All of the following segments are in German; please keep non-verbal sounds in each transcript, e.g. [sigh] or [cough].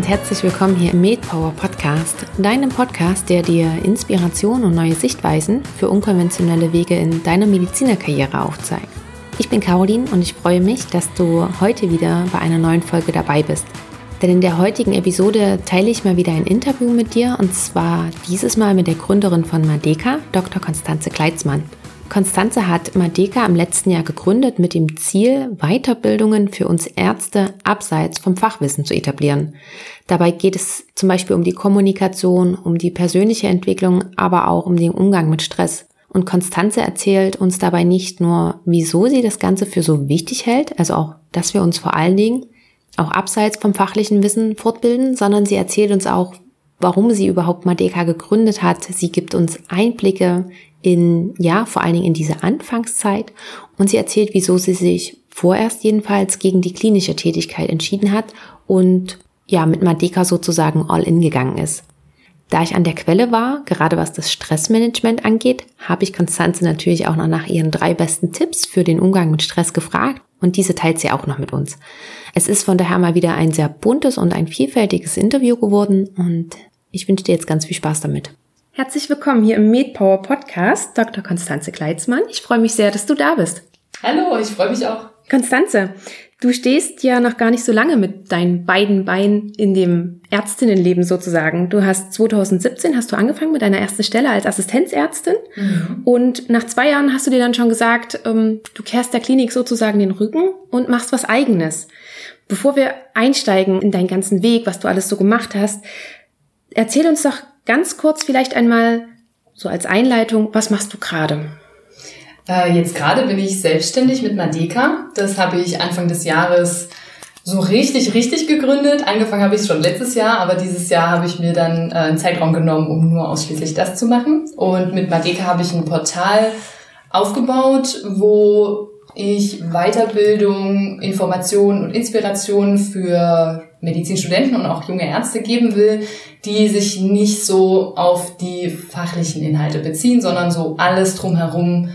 und herzlich willkommen hier im MedPower Podcast, deinem Podcast, der dir Inspiration und neue Sichtweisen für unkonventionelle Wege in deiner Medizinerkarriere aufzeigt. Ich bin Caroline und ich freue mich, dass du heute wieder bei einer neuen Folge dabei bist. Denn in der heutigen Episode teile ich mal wieder ein Interview mit dir und zwar dieses Mal mit der Gründerin von Madeka, Dr. Konstanze Kleitzmann. Konstanze hat Madeka im letzten Jahr gegründet mit dem Ziel, Weiterbildungen für uns Ärzte abseits vom Fachwissen zu etablieren. Dabei geht es zum Beispiel um die Kommunikation, um die persönliche Entwicklung, aber auch um den Umgang mit Stress. Und Konstanze erzählt uns dabei nicht nur, wieso sie das Ganze für so wichtig hält, also auch, dass wir uns vor allen Dingen auch abseits vom fachlichen Wissen fortbilden, sondern sie erzählt uns auch, warum sie überhaupt Madeka gegründet hat. Sie gibt uns Einblicke in, ja, vor allen Dingen in diese Anfangszeit und sie erzählt, wieso sie sich vorerst jedenfalls gegen die klinische Tätigkeit entschieden hat und ja, mit Madeka sozusagen all in gegangen ist. Da ich an der Quelle war, gerade was das Stressmanagement angeht, habe ich Konstanze natürlich auch noch nach ihren drei besten Tipps für den Umgang mit Stress gefragt und diese teilt sie auch noch mit uns. Es ist von daher mal wieder ein sehr buntes und ein vielfältiges Interview geworden und ich wünsche dir jetzt ganz viel Spaß damit. Herzlich willkommen hier im MedPower Podcast, Dr. Konstanze Kleitzmann. Ich freue mich sehr, dass du da bist. Hallo, ich freue mich auch. Konstanze, du stehst ja noch gar nicht so lange mit deinen beiden Beinen in dem Ärztinnenleben sozusagen. Du hast 2017 hast du angefangen mit deiner ersten Stelle als Assistenzärztin mhm. und nach zwei Jahren hast du dir dann schon gesagt, ähm, du kehrst der Klinik sozusagen den Rücken und machst was eigenes. Bevor wir einsteigen in deinen ganzen Weg, was du alles so gemacht hast, erzähl uns doch ganz kurz vielleicht einmal so als Einleitung, was machst du gerade? Äh, jetzt gerade bin ich selbstständig mit Madeka. Das habe ich Anfang des Jahres so richtig, richtig gegründet. Angefangen habe ich es schon letztes Jahr, aber dieses Jahr habe ich mir dann äh, einen Zeitraum genommen, um nur ausschließlich das zu machen. Und mit Madeka habe ich ein Portal aufgebaut, wo ich Weiterbildung, Informationen und Inspirationen für Medizinstudenten und auch junge Ärzte geben will, die sich nicht so auf die fachlichen Inhalte beziehen, sondern so alles drumherum,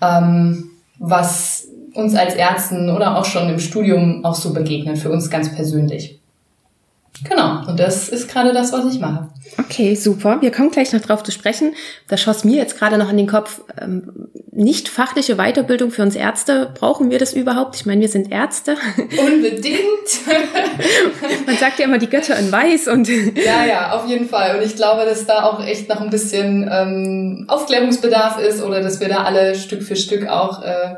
ähm, was uns als Ärzten oder auch schon im Studium auch so begegnet, für uns ganz persönlich. Genau, und das ist gerade das, was ich mache. Okay, super. Wir kommen gleich noch drauf zu sprechen. Da schoss mir jetzt gerade noch in den Kopf, ähm, nicht fachliche Weiterbildung für uns Ärzte. Brauchen wir das überhaupt? Ich meine, wir sind Ärzte. Unbedingt. [laughs] Man sagt ja immer die Götter in Weiß und. [laughs] ja, ja, auf jeden Fall. Und ich glaube, dass da auch echt noch ein bisschen ähm, Aufklärungsbedarf ist oder dass wir da alle Stück für Stück auch äh,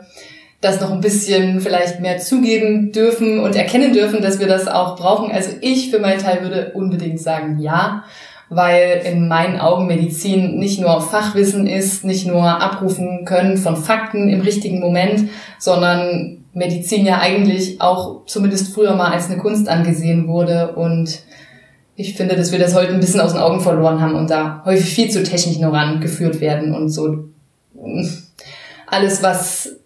das noch ein bisschen vielleicht mehr zugeben dürfen und erkennen dürfen, dass wir das auch brauchen. Also ich für meinen Teil würde unbedingt sagen ja, weil in meinen Augen Medizin nicht nur Fachwissen ist, nicht nur abrufen können von Fakten im richtigen Moment, sondern Medizin ja eigentlich auch zumindest früher mal als eine Kunst angesehen wurde und ich finde, dass wir das heute ein bisschen aus den Augen verloren haben und da häufig viel zu technisch nur rangeführt werden und so alles, was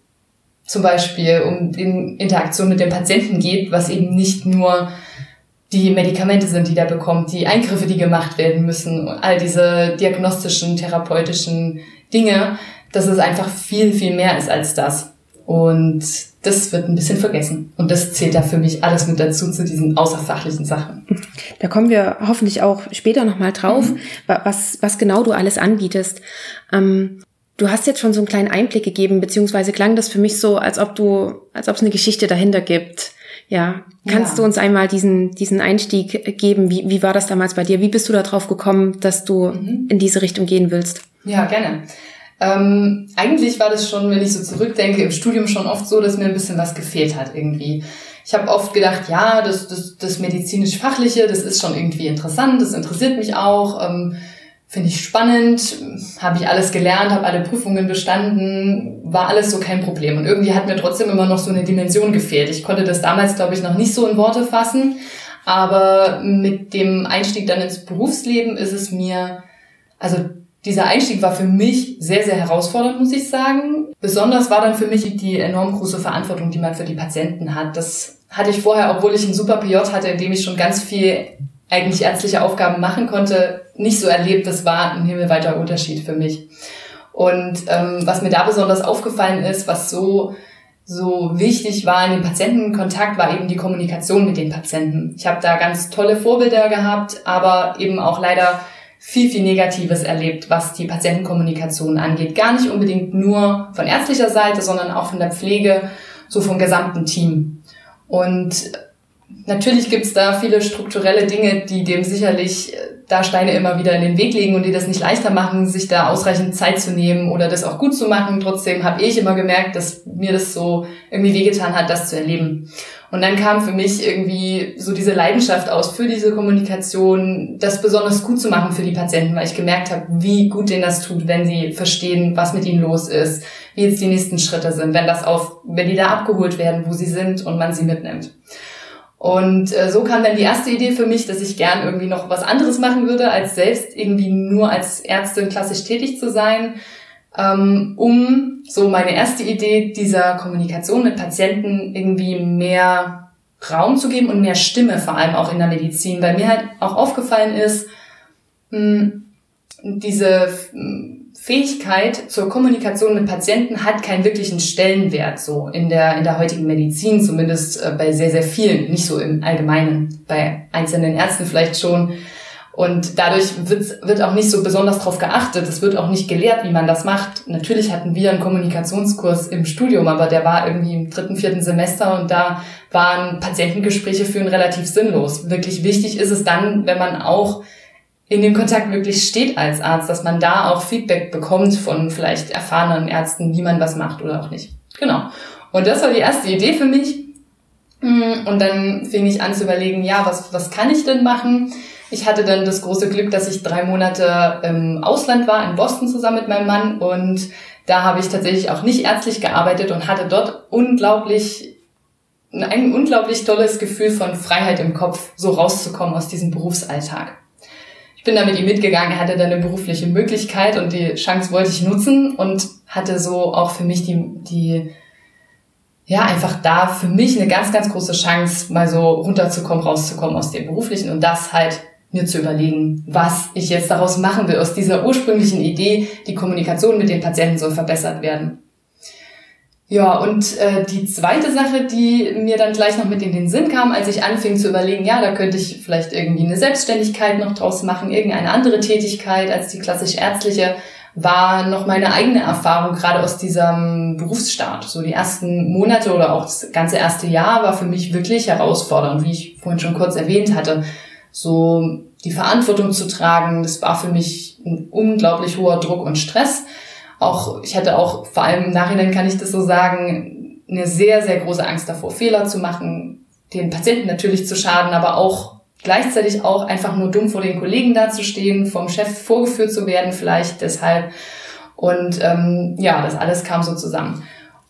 zum Beispiel um in Interaktion mit dem Patienten geht, was eben nicht nur die Medikamente sind, die der bekommt, die Eingriffe, die gemacht werden müssen, all diese diagnostischen, therapeutischen Dinge, dass es einfach viel, viel mehr ist als das. Und das wird ein bisschen vergessen. Und das zählt da für mich alles mit dazu, zu diesen außerfachlichen Sachen. Da kommen wir hoffentlich auch später nochmal drauf, mhm. was, was genau du alles anbietest. Ähm, Du hast jetzt schon so einen kleinen Einblick gegeben, beziehungsweise klang das für mich so, als ob du, als ob es eine Geschichte dahinter gibt. Ja, kannst ja. du uns einmal diesen, diesen Einstieg geben? Wie, wie war das damals bei dir? Wie bist du darauf gekommen, dass du mhm. in diese Richtung gehen willst? Ja, gerne. Ähm, eigentlich war das schon, wenn ich so zurückdenke, im Studium schon oft so, dass mir ein bisschen was gefehlt hat irgendwie. Ich habe oft gedacht, ja, das, das, das medizinisch-fachliche, das ist schon irgendwie interessant, das interessiert mich auch. Ähm, Finde ich spannend, habe ich alles gelernt, habe alle Prüfungen bestanden, war alles so kein Problem. Und irgendwie hat mir trotzdem immer noch so eine Dimension gefehlt. Ich konnte das damals, glaube ich, noch nicht so in Worte fassen. Aber mit dem Einstieg dann ins Berufsleben ist es mir, also dieser Einstieg war für mich sehr, sehr herausfordernd, muss ich sagen. Besonders war dann für mich die enorm große Verantwortung, die man für die Patienten hat. Das hatte ich vorher, obwohl ich einen super PJ hatte, in dem ich schon ganz viel eigentlich ärztliche Aufgaben machen konnte, nicht so erlebt. Das war ein himmelweiter Unterschied für mich. Und ähm, was mir da besonders aufgefallen ist, was so so wichtig war in dem Patientenkontakt, war eben die Kommunikation mit den Patienten. Ich habe da ganz tolle Vorbilder gehabt, aber eben auch leider viel, viel Negatives erlebt, was die Patientenkommunikation angeht. Gar nicht unbedingt nur von ärztlicher Seite, sondern auch von der Pflege, so vom gesamten Team. Und natürlich gibt's da viele strukturelle Dinge, die dem sicherlich äh, da Steine immer wieder in den Weg legen und die das nicht leichter machen, sich da ausreichend Zeit zu nehmen oder das auch gut zu machen. Trotzdem habe ich immer gemerkt, dass mir das so irgendwie wehgetan hat, das zu erleben. Und dann kam für mich irgendwie so diese Leidenschaft aus für diese Kommunikation, das besonders gut zu machen für die Patienten, weil ich gemerkt habe, wie gut denen das tut, wenn sie verstehen, was mit ihnen los ist, wie jetzt die nächsten Schritte sind, wenn das auf, wenn die da abgeholt werden, wo sie sind und man sie mitnimmt. Und äh, so kam dann die erste Idee für mich, dass ich gern irgendwie noch was anderes machen würde, als selbst irgendwie nur als Ärztin klassisch tätig zu sein, ähm, um so meine erste Idee dieser Kommunikation mit Patienten irgendwie mehr Raum zu geben und mehr Stimme, vor allem auch in der Medizin, weil mir halt auch aufgefallen ist, mh, hm, diese Fähigkeit zur Kommunikation mit Patienten hat keinen wirklichen Stellenwert so in der in der heutigen Medizin zumindest äh, bei sehr sehr vielen nicht so im Allgemeinen bei einzelnen Ärzten vielleicht schon. Und dadurch wird, wird auch nicht so besonders darauf geachtet. Es wird auch nicht gelehrt wie man das macht. Natürlich hatten wir einen Kommunikationskurs im Studium aber der war irgendwie im dritten vierten Semester und da waren Patientengespräche führen relativ sinnlos. Wirklich wichtig ist es dann wenn man auch in dem Kontakt wirklich steht als Arzt, dass man da auch Feedback bekommt von vielleicht erfahrenen Ärzten, wie man was macht oder auch nicht. Genau. Und das war die erste Idee für mich. Mm, und dann fing ich an zu überlegen, ja, was, was kann ich denn machen? Ich hatte dann das große Glück, dass ich drei Monate im Ausland war, in Boston zusammen mit meinem Mann. Und da habe ich tatsächlich auch nicht ärztlich gearbeitet und hatte dort unglaublich ein unglaublich tolles Gefühl von Freiheit im Kopf, so rauszukommen aus diesem Berufsalltag bin da mit ihm mitgegangen, hatte da eine berufliche Möglichkeit und die Chance wollte ich nutzen und hatte so auch für mich die, die ja, einfach da für mich eine ganz, ganz große Chance, mal so runterzukommen, rauszukommen aus dem beruflichen und das halt mir zu überlegen, was ich jetzt daraus machen will, aus dieser ursprünglichen Idee, die Kommunikation mit den Patienten soll verbessert werden. Ja, und äh, die zweite Sache, die mir dann gleich noch mit in den Sinn kam, als ich anfing zu überlegen, ja, da könnte ich vielleicht irgendwie eine Selbstständigkeit noch draus machen, irgendeine andere Tätigkeit als die klassisch ärztliche, war noch meine eigene Erfahrung gerade aus diesem Berufsstart. So die ersten Monate oder auch das ganze erste Jahr war für mich wirklich herausfordernd, wie ich vorhin schon kurz erwähnt hatte. So die Verantwortung zu tragen, das war für mich ein unglaublich hoher Druck und Stress auch, ich hatte auch, vor allem im Nachhinein kann ich das so sagen, eine sehr, sehr große Angst davor, Fehler zu machen, den Patienten natürlich zu schaden, aber auch gleichzeitig auch einfach nur dumm vor den Kollegen dazustehen, vom Chef vorgeführt zu werden vielleicht deshalb. Und ähm, ja, das alles kam so zusammen.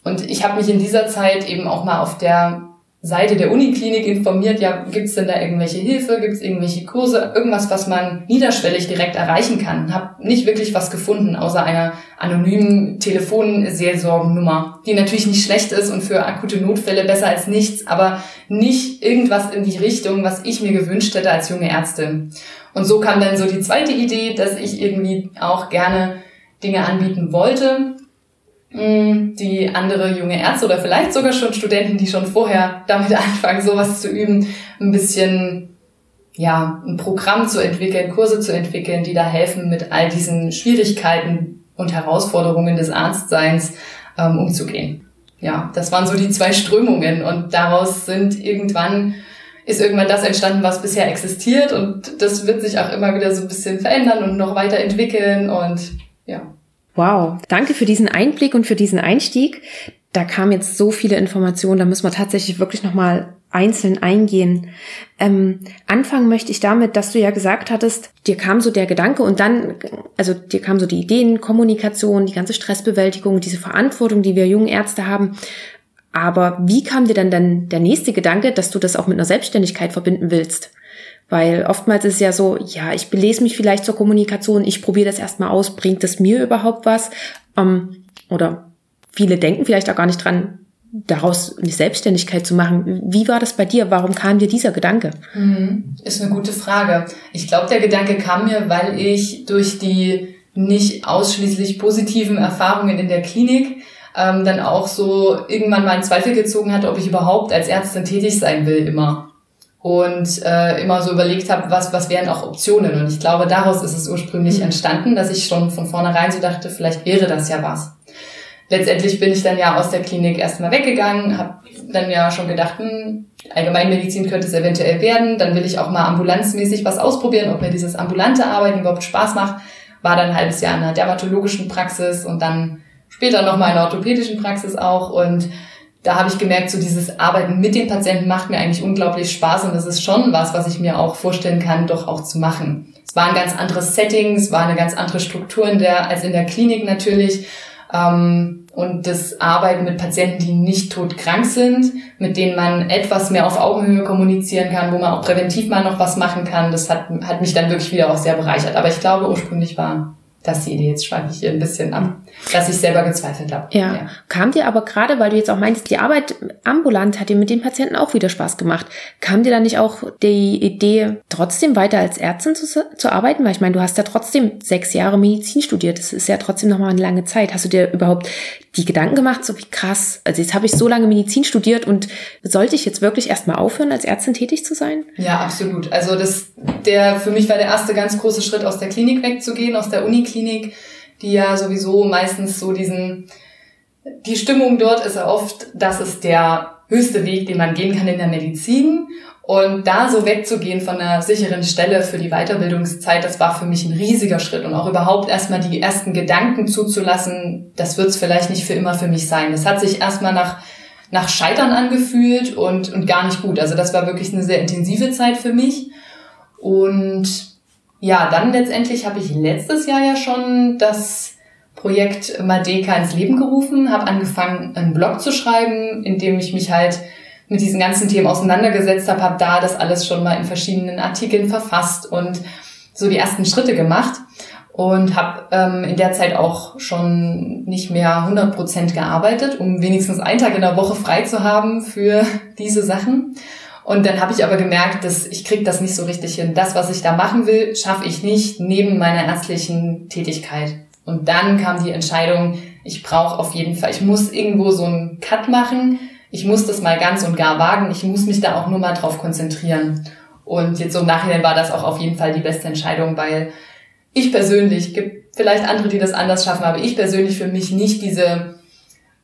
Und ich habe mich in dieser Zeit eben auch mal auf der Seite der Uniklinik informiert, ja, gibt's denn da irgendwelche Hilfe, gibt's irgendwelche Kurse, irgendwas, was man niederschwellig direkt erreichen kann. Hab nicht wirklich was gefunden, außer einer anonymen Telefonseelsorgennummer, die natürlich nicht schlecht ist und für akute Notfälle besser als nichts, aber nicht irgendwas in die Richtung, was ich mir gewünscht hätte als junge Ärztin. Und so kam dann so die zweite Idee, dass ich irgendwie auch gerne Dinge anbieten wollte, die andere junge Ärzte oder vielleicht sogar schon Studenten, die schon vorher damit [laughs] anfangen, sowas zu üben, ein bisschen ja, ein Programm zu entwickeln, Kurse zu entwickeln, die da helfen, mit all diesen Schwierigkeiten und Herausforderungen des Arztseins ähm, umzugehen. Ja, das waren so die zwei Strömungen und daraus sind irgendwann ist irgendwann das entstanden, was bisher existiert und das wird sich auch immer wieder so ein bisschen verändern und noch weiterentwickeln und ja. Wow, danke für diesen Einblick und für diesen Einstieg. Da kamen jetzt so viele Informationen, da müssen wir tatsächlich wirklich nochmal einzeln eingehen. Ähm, anfangen möchte ich damit, dass du ja gesagt hattest, dir kam so der Gedanke und dann, also dir kam so die Ideen, Kommunikation, die ganze Stressbewältigung, diese Verantwortung, die wir jungen Ärzte haben. Aber wie kam dir dann, dann der nächste Gedanke, dass du das auch mit einer Selbstständigkeit verbinden willst? Weil oftmals ist es ja so, ja, ich belese mich vielleicht zur Kommunikation, ich probiere das erstmal aus, bringt das mir überhaupt was? Ähm, oder viele denken vielleicht auch gar nicht dran, daraus eine Selbstständigkeit zu machen. Wie war das bei dir? Warum kam dir dieser Gedanke? Mhm. Ist eine gute Frage. Ich glaube, der Gedanke kam mir, weil ich durch die nicht ausschließlich positiven Erfahrungen in der Klinik ähm, dann auch so irgendwann mal in Zweifel gezogen hat, ob ich überhaupt als Ärztin tätig sein will immer. Und äh, immer so überlegt habe, was, was wären auch Optionen. Und ich glaube, daraus ist es ursprünglich mhm. entstanden, dass ich schon von vornherein so dachte, vielleicht wäre das ja was. Letztendlich bin ich dann ja aus der Klinik erstmal weggegangen, habe dann ja schon gedacht, hm, Allgemeinmedizin könnte es eventuell werden. Dann will ich auch mal ambulanzmäßig was ausprobieren, ob mir dieses ambulante Arbeiten überhaupt Spaß macht. War dann ein halbes Jahr in einer dermatologischen Praxis und dann später nochmal in der orthopädischen Praxis auch. Und da habe ich gemerkt, so dieses Arbeiten mit den Patienten macht mir eigentlich unglaublich Spaß und das ist schon was, was ich mir auch vorstellen kann, doch auch zu machen. Es war ein ganz anderes Setting, es war eine ganz andere Struktur in der, als in der Klinik natürlich. Ähm, und das Arbeiten mit Patienten, die nicht todkrank sind, mit denen man etwas mehr auf Augenhöhe kommunizieren kann, wo man auch präventiv mal noch was machen kann, das hat, hat mich dann wirklich wieder auch sehr bereichert. Aber ich glaube, ursprünglich war das die Idee. Jetzt schweife ich hier ein bisschen ab, dass ich selber gezweifelt habe. Ja. ja. Kam dir aber gerade, weil du jetzt auch meintest, die Arbeit ambulant hat dir mit den Patienten auch wieder Spaß gemacht. Kam dir da nicht auch die Idee, trotzdem weiter als Ärztin zu, zu arbeiten? Weil ich meine, du hast ja trotzdem sechs Jahre Medizin studiert. Das ist ja trotzdem nochmal eine lange Zeit. Hast du dir überhaupt die Gedanken gemacht, so wie krass, also jetzt habe ich so lange Medizin studiert und sollte ich jetzt wirklich erstmal aufhören, als Ärztin tätig zu sein? Ja, absolut. Also das, der, für mich war der erste ganz große Schritt, aus der Klinik wegzugehen, aus der Uniklinik, die ja sowieso meistens so diesen, die Stimmung dort ist ja oft, das ist der höchste Weg, den man gehen kann in der Medizin. Und da so wegzugehen von einer sicheren Stelle für die Weiterbildungszeit, das war für mich ein riesiger Schritt. Und auch überhaupt erstmal die ersten Gedanken zuzulassen, das wird es vielleicht nicht für immer für mich sein. Das hat sich erstmal nach, nach Scheitern angefühlt und, und gar nicht gut. Also das war wirklich eine sehr intensive Zeit für mich. Und ja, dann letztendlich habe ich letztes Jahr ja schon das Projekt Madeka ins Leben gerufen, habe angefangen, einen Blog zu schreiben, in dem ich mich halt mit diesen ganzen Themen auseinandergesetzt habe, habe da das alles schon mal in verschiedenen Artikeln verfasst und so die ersten Schritte gemacht und habe ähm, in der Zeit auch schon nicht mehr 100 Prozent gearbeitet, um wenigstens einen Tag in der Woche frei zu haben für diese Sachen. Und dann habe ich aber gemerkt, dass ich krieg das nicht so richtig hin. Das, was ich da machen will, schaffe ich nicht neben meiner ärztlichen Tätigkeit. Und dann kam die Entscheidung, ich brauche auf jeden Fall, ich muss irgendwo so einen Cut machen, ich muss das mal ganz und gar wagen, ich muss mich da auch nur mal drauf konzentrieren. Und jetzt so im Nachhinein war das auch auf jeden Fall die beste Entscheidung, weil ich persönlich, gibt vielleicht andere, die das anders schaffen, aber ich persönlich für mich nicht diese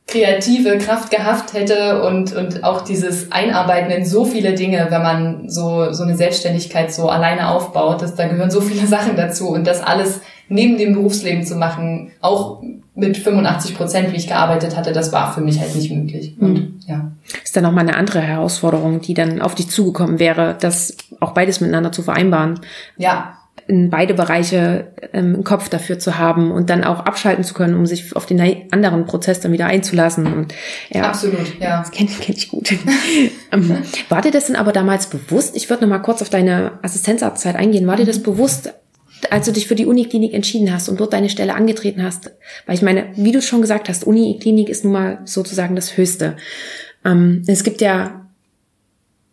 kreative Kraft gehabt hätte und, und auch dieses Einarbeiten in so viele Dinge, wenn man so, so eine Selbstständigkeit so alleine aufbaut, dass da gehören so viele [laughs] Sachen dazu und das alles neben dem Berufsleben zu machen, auch mit 85 Prozent, wie ich gearbeitet hatte, das war für mich halt nicht möglich. Und mhm. ja. Ist dann nochmal eine andere Herausforderung, die dann auf dich zugekommen wäre, das auch beides miteinander zu vereinbaren. Ja. In beide Bereiche ähm, im Kopf dafür zu haben und dann auch abschalten zu können, um sich auf den anderen Prozess dann wieder einzulassen. Und, ja, Absolut, ja. Das kenne kenn ich gut. [laughs] ähm, war dir das denn aber damals bewusst? Ich würde noch mal kurz auf deine Assistenzarztzeit eingehen. War dir das bewusst, als du dich für die Uniklinik entschieden hast und dort deine Stelle angetreten hast, weil ich meine, wie du schon gesagt hast, Uniklinik ist nun mal sozusagen das Höchste. Ähm, es gibt ja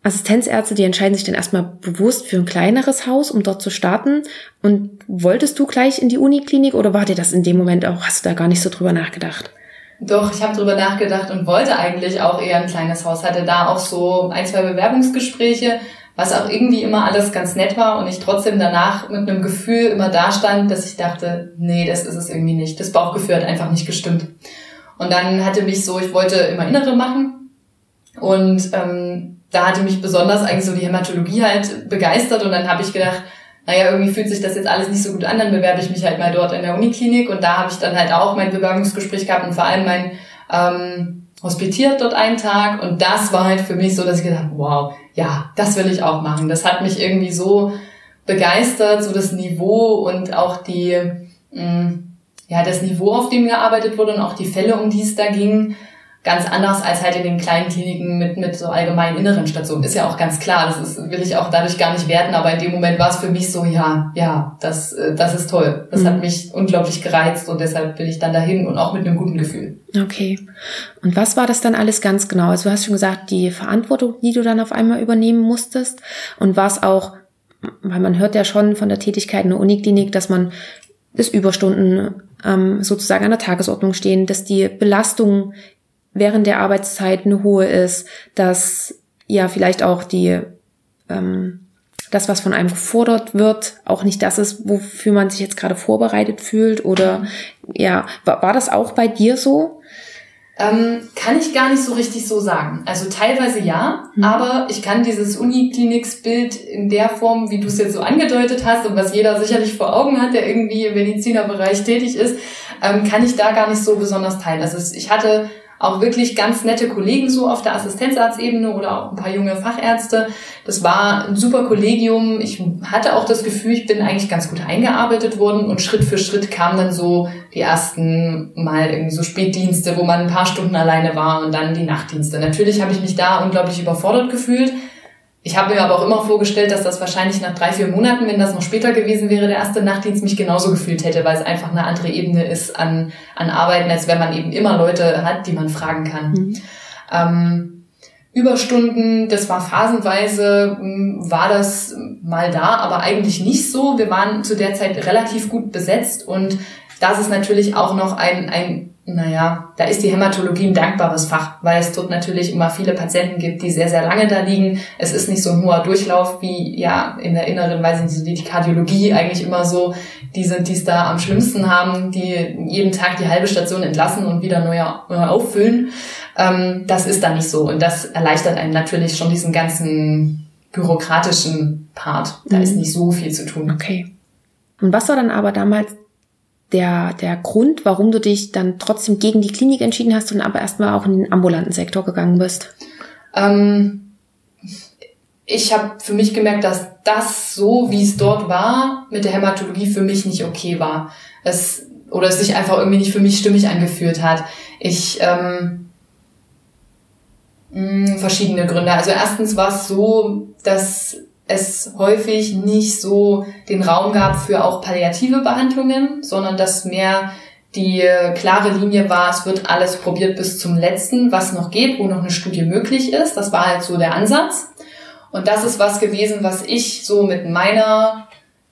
Assistenzärzte, die entscheiden sich dann erstmal bewusst für ein kleineres Haus, um dort zu starten. Und wolltest du gleich in die Uniklinik oder war dir das in dem Moment auch, hast du da gar nicht so drüber nachgedacht? Doch, ich habe drüber nachgedacht und wollte eigentlich auch eher ein kleines Haus. Hatte da auch so ein, zwei Bewerbungsgespräche, was auch irgendwie immer alles ganz nett war und ich trotzdem danach mit einem Gefühl immer da stand, dass ich dachte, nee, das ist es irgendwie nicht. Das Bauchgefühl hat einfach nicht gestimmt. Und dann hatte mich so, ich wollte immer Innere machen und ähm, da hatte mich besonders eigentlich so die Hämatologie halt begeistert und dann habe ich gedacht, naja, irgendwie fühlt sich das jetzt alles nicht so gut an, dann bewerbe ich mich halt mal dort in der Uniklinik und da habe ich dann halt auch mein Bewerbungsgespräch gehabt und vor allem mein ähm, hospitiert dort einen Tag und das war halt für mich so, dass ich gedacht wow, ja, das will ich auch machen. Das hat mich irgendwie so begeistert, so das Niveau und auch die, mh, mm, ja, das Niveau, auf dem gearbeitet wurde und auch die Fälle, um die es da ging, ganz anders als halt in den kleinen Kliniken mit, mit so allgemeinen inneren Stationen. Ist ja auch ganz klar, das ist, will ich auch dadurch gar nicht werten, aber in dem Moment war es für mich so, ja, ja, das, äh, das ist toll. Das mhm. hat mich unglaublich gereizt und deshalb bin ich dann dahin und auch mit einem guten Gefühl. Okay. Und was war das dann alles ganz genau? Also du hast schon gesagt, die Verantwortung, die du dann auf einmal übernehmen musstest und war es auch, weil man hört ja schon von der Tätigkeit in der Uniklinik, dass man das Überstunden ähm, sozusagen an der Tagesordnung stehen, dass die Belastung während der Arbeitszeit eine hohe ist, dass ja vielleicht auch die ähm, das, was von einem gefordert wird, auch nicht das ist, wofür man sich jetzt gerade vorbereitet fühlt? Oder ja, war, war das auch bei dir so? Ähm, kann ich gar nicht so richtig so sagen. Also teilweise ja, mhm. aber ich kann dieses Unikliniksbild in der Form, wie du es jetzt so angedeutet hast und was jeder sicherlich vor Augen hat, der irgendwie im Medizinerbereich tätig ist, ähm, kann ich da gar nicht so besonders teilen. Also ich hatte auch wirklich ganz nette Kollegen so auf der Assistenzarztebene oder auch ein paar junge Fachärzte. Das war ein super Kollegium. Ich hatte auch das Gefühl, ich bin eigentlich ganz gut eingearbeitet worden und Schritt für Schritt kamen dann so die ersten Mal irgendwie so Spätdienste, wo man ein paar Stunden alleine war und dann die Nachtdienste. Natürlich habe ich mich da unglaublich überfordert gefühlt ich habe mir aber auch immer vorgestellt, dass das wahrscheinlich nach drei, vier Monaten, wenn das noch später gewesen wäre, der erste Nachtdienst mich genauso gefühlt hätte, weil es einfach eine andere Ebene ist an, an Arbeiten, als wenn man eben immer Leute hat, die man fragen kann. Mhm. Ähm, Überstunden, das war phasenweise, hm, war das mal da, aber eigentlich nicht so. Wir waren zu der Zeit relativ gut besetzt und das ist natürlich auch noch ein, ein naja, da ist die Hämatologie ein dankbares Fach, weil es dort natürlich immer viele Patienten gibt, die sehr, sehr lange da liegen. Es ist nicht so ein hoher Durchlauf wie ja in der inneren, nicht, wie die Kardiologie eigentlich immer so, die sind, die es da am schlimmsten haben, die jeden Tag die halbe Station entlassen und wieder neu, neu auffüllen. Ähm, das ist da nicht so. Und das erleichtert einem natürlich schon diesen ganzen bürokratischen Part. Da mhm. ist nicht so viel zu tun. Okay. Und was war dann aber damals der, der Grund, warum du dich dann trotzdem gegen die Klinik entschieden hast und aber erstmal auch in den ambulanten Sektor gegangen bist? Ähm, ich habe für mich gemerkt, dass das so, wie es dort war, mit der Hämatologie für mich nicht okay war. Es, oder es sich einfach irgendwie nicht für mich stimmig angefühlt hat. Ich ähm, mh, hm, verschiedene Gründe. Also erstens war es so, dass es häufig nicht so den Raum gab für auch palliative Behandlungen, sondern dass mehr die klare Linie war, es wird alles probiert bis zum letzten, was noch geht, wo noch eine Studie möglich ist. Das war halt so der Ansatz. Und das ist was gewesen, was ich so mit meiner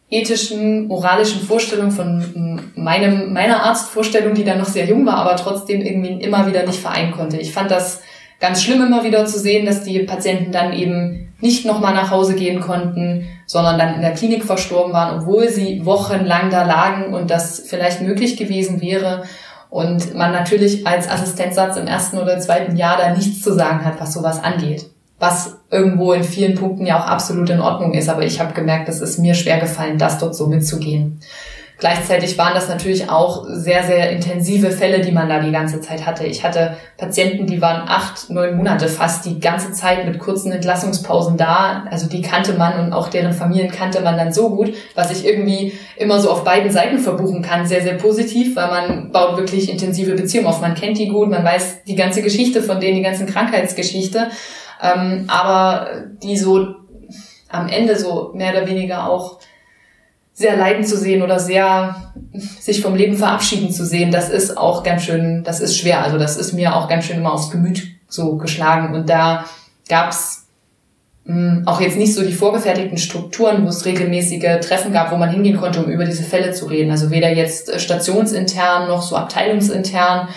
ethischen, moralischen Vorstellung von meinem, meiner Arztvorstellung, die dann noch sehr jung war, aber trotzdem irgendwie immer wieder nicht vereinen konnte. Ich fand das ganz schlimm immer wieder zu sehen, dass die Patienten dann eben nicht nochmal nach Hause gehen konnten, sondern dann in der Klinik verstorben waren, obwohl sie wochenlang da lagen und das vielleicht möglich gewesen wäre. Und man natürlich als Assistenzsatz im ersten oder zweiten Jahr da nichts zu sagen hat, was sowas angeht. Was irgendwo in vielen Punkten ja auch absolut in Ordnung ist. Aber ich habe gemerkt, es ist mir schwer gefallen, das dort so mitzugehen. Gleichzeitig waren das natürlich auch sehr, sehr intensive Fälle, die man da die ganze Zeit hatte. Ich hatte Patienten, die waren acht, neun Monate fast die ganze Zeit mit kurzen Entlassungspausen da. Also die kannte man und auch deren Familien kannte man dann so gut, was ich irgendwie immer so auf beiden Seiten verbuchen kann. Sehr, sehr positiv, weil man baut wirklich intensive Beziehungen auf. Man kennt die gut, man weiß die ganze Geschichte von denen, die ganzen Krankheitsgeschichte. Ähm, aber die so am Ende so mehr oder weniger auch sehr leiden zu sehen oder sehr sich vom Leben verabschieden zu sehen, das ist auch ganz schön, das ist schwer. Also das ist mir auch ganz schön immer aufs Gemüt so geschlagen. Und da gab's mh, hm, auch jetzt nicht so die vorgefertigten Strukturen, wo es regelmäßige Treffen gab, wo man hingehen konnte, um über diese Fälle zu reden. Also weder jetzt stationsintern noch so abteilungsintern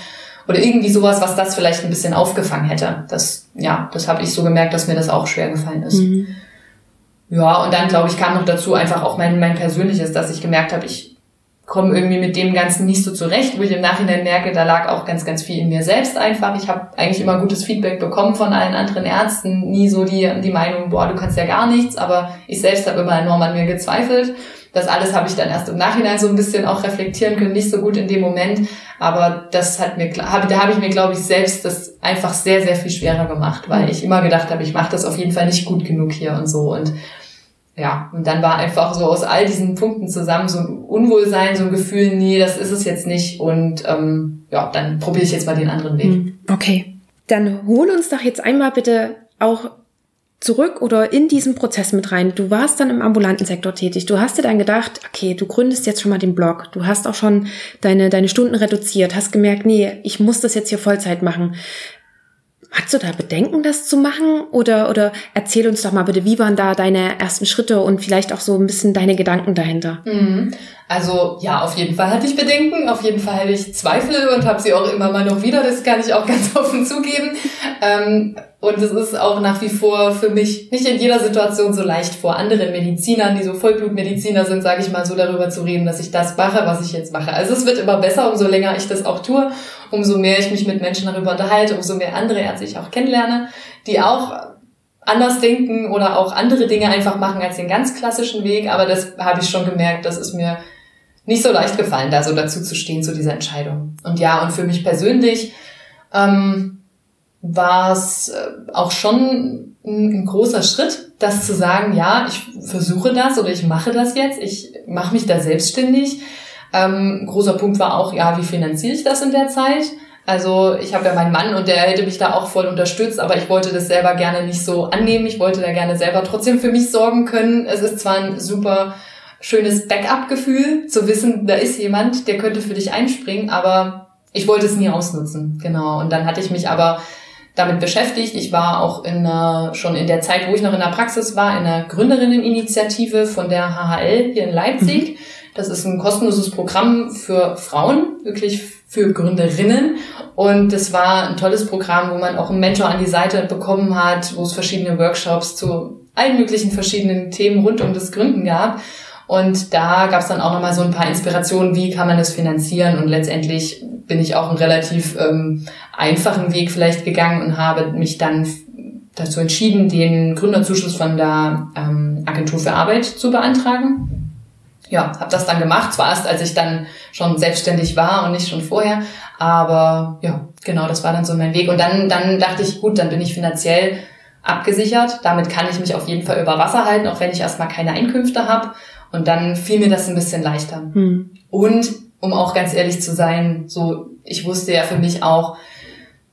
oder irgendwie sowas, was das vielleicht ein bisschen aufgefangen hätte. Das, ja, das habe ich so gemerkt, dass mir das auch schwer gefallen ist. Mhm. Ja, und dann, glaube ich, kam noch dazu einfach auch mein, mein persönliches, dass ich gemerkt habe, ich komme irgendwie mit dem Ganzen nicht so zurecht, wo ich im Nachhinein merke, da lag auch ganz, ganz viel in mir selbst einfach. Ich habe eigentlich immer gutes Feedback bekommen von allen anderen Ärzten, nie so die, die Meinung, boah, du kannst ja gar nichts, aber ich selbst habe immer enorm an mir gezweifelt. Das alles habe ich dann erst im Nachhinein so ein bisschen auch reflektieren können, nicht so gut in dem Moment, aber das hat mir, hab, da habe ich mir, glaube ich, selbst das einfach sehr, sehr viel schwerer gemacht, weil ich immer gedacht habe, ich mache das auf jeden Fall nicht gut genug hier und so und ja, und dann war einfach so aus all diesen Punkten zusammen so ein Unwohlsein, so ein Gefühl, nee, das ist es jetzt nicht. Und ähm, ja, dann probiere ich jetzt mal den anderen Weg. Hm, okay. Dann hol uns doch jetzt einmal bitte auch zurück oder in diesen Prozess mit rein. Du warst dann im ambulanten Sektor tätig. Du hast dir dann gedacht, okay, du gründest jetzt schon mal den Blog. Du hast auch schon deine, deine Stunden reduziert, hast gemerkt, nee, ich muss das jetzt hier Vollzeit machen. Hast du da Bedenken, das zu machen? Oder, oder erzähl uns doch mal bitte, wie waren da deine ersten Schritte und vielleicht auch so ein bisschen deine Gedanken dahinter? Mhm. Also ja, auf jeden Fall hatte ich Bedenken, auf jeden Fall hatte ich Zweifel und habe sie auch immer mal noch wieder, das kann ich auch [laughs] ganz offen zugeben. Ähm, und es ist auch nach wie vor für mich nicht in jeder Situation so leicht vor anderen Medizinern, die so Vollblutmediziner sind, sage ich mal, so darüber zu reden, dass ich das mache, was ich jetzt mache. Also es wird immer besser, umso länger ich das auch tue, umso mehr ich mich mit Menschen darüber unterhalte, umso mehr andere Ärzte ich auch kennenlerne, die auch anders denken oder auch andere Dinge einfach machen als den ganz klassischen Weg. Aber das habe ich schon gemerkt, das ist mir nicht so leicht gefallen, da so dazu zu stehen zu dieser Entscheidung. Und ja, und für mich persönlich ähm, war es äh, auch schon ein, ein großer Schritt, das zu sagen, ja, ich versuche das oder ich mache das jetzt, ich mache mich da selbstständig. Ähm, großer Punkt war auch, ja, wie finanziere ich das in der Zeit? Also ich habe ja meinen Mann und der hätte mich da auch voll unterstützt, aber ich wollte das selber gerne nicht so annehmen. Ich wollte da gerne selber trotzdem für mich sorgen können. Es ist zwar ein super schönes Backup-Gefühl, zu wissen, da ist jemand, der könnte für dich einspringen, aber ich wollte es nie ausnutzen. Genau. Und dann hatte ich mich aber damit beschäftigt. Ich war auch in einer, schon in der Zeit, wo ich noch in der Praxis war, in einer Gründerinneninitiative von der HHL hier in Leipzig. Mhm. Das ist ein kostenloses Programm für Frauen, wirklich für Gründerinnen. Und das war ein tolles Programm, wo man auch einen Mentor an die Seite bekommen hat, wo es verschiedene Workshops zu allen möglichen verschiedenen Themen rund um das Gründen gab. Und da gab es dann auch nochmal so ein paar Inspirationen, wie kann man das finanzieren. Und letztendlich bin ich auch einen relativ ähm, einfachen Weg vielleicht gegangen und habe mich dann dazu entschieden, den Gründerzuschuss von der ähm, Agentur für Arbeit zu beantragen. Ja, habe das dann gemacht, zwar erst als ich dann schon selbstständig war und nicht schon vorher, aber ja, genau, das war dann so mein Weg. Und dann, dann dachte ich, gut, dann bin ich finanziell abgesichert. Damit kann ich mich auf jeden Fall über Wasser halten, auch wenn ich erstmal keine Einkünfte habe. Und dann fiel mir das ein bisschen leichter. Hm. Und um auch ganz ehrlich zu sein, so ich wusste ja für mich auch,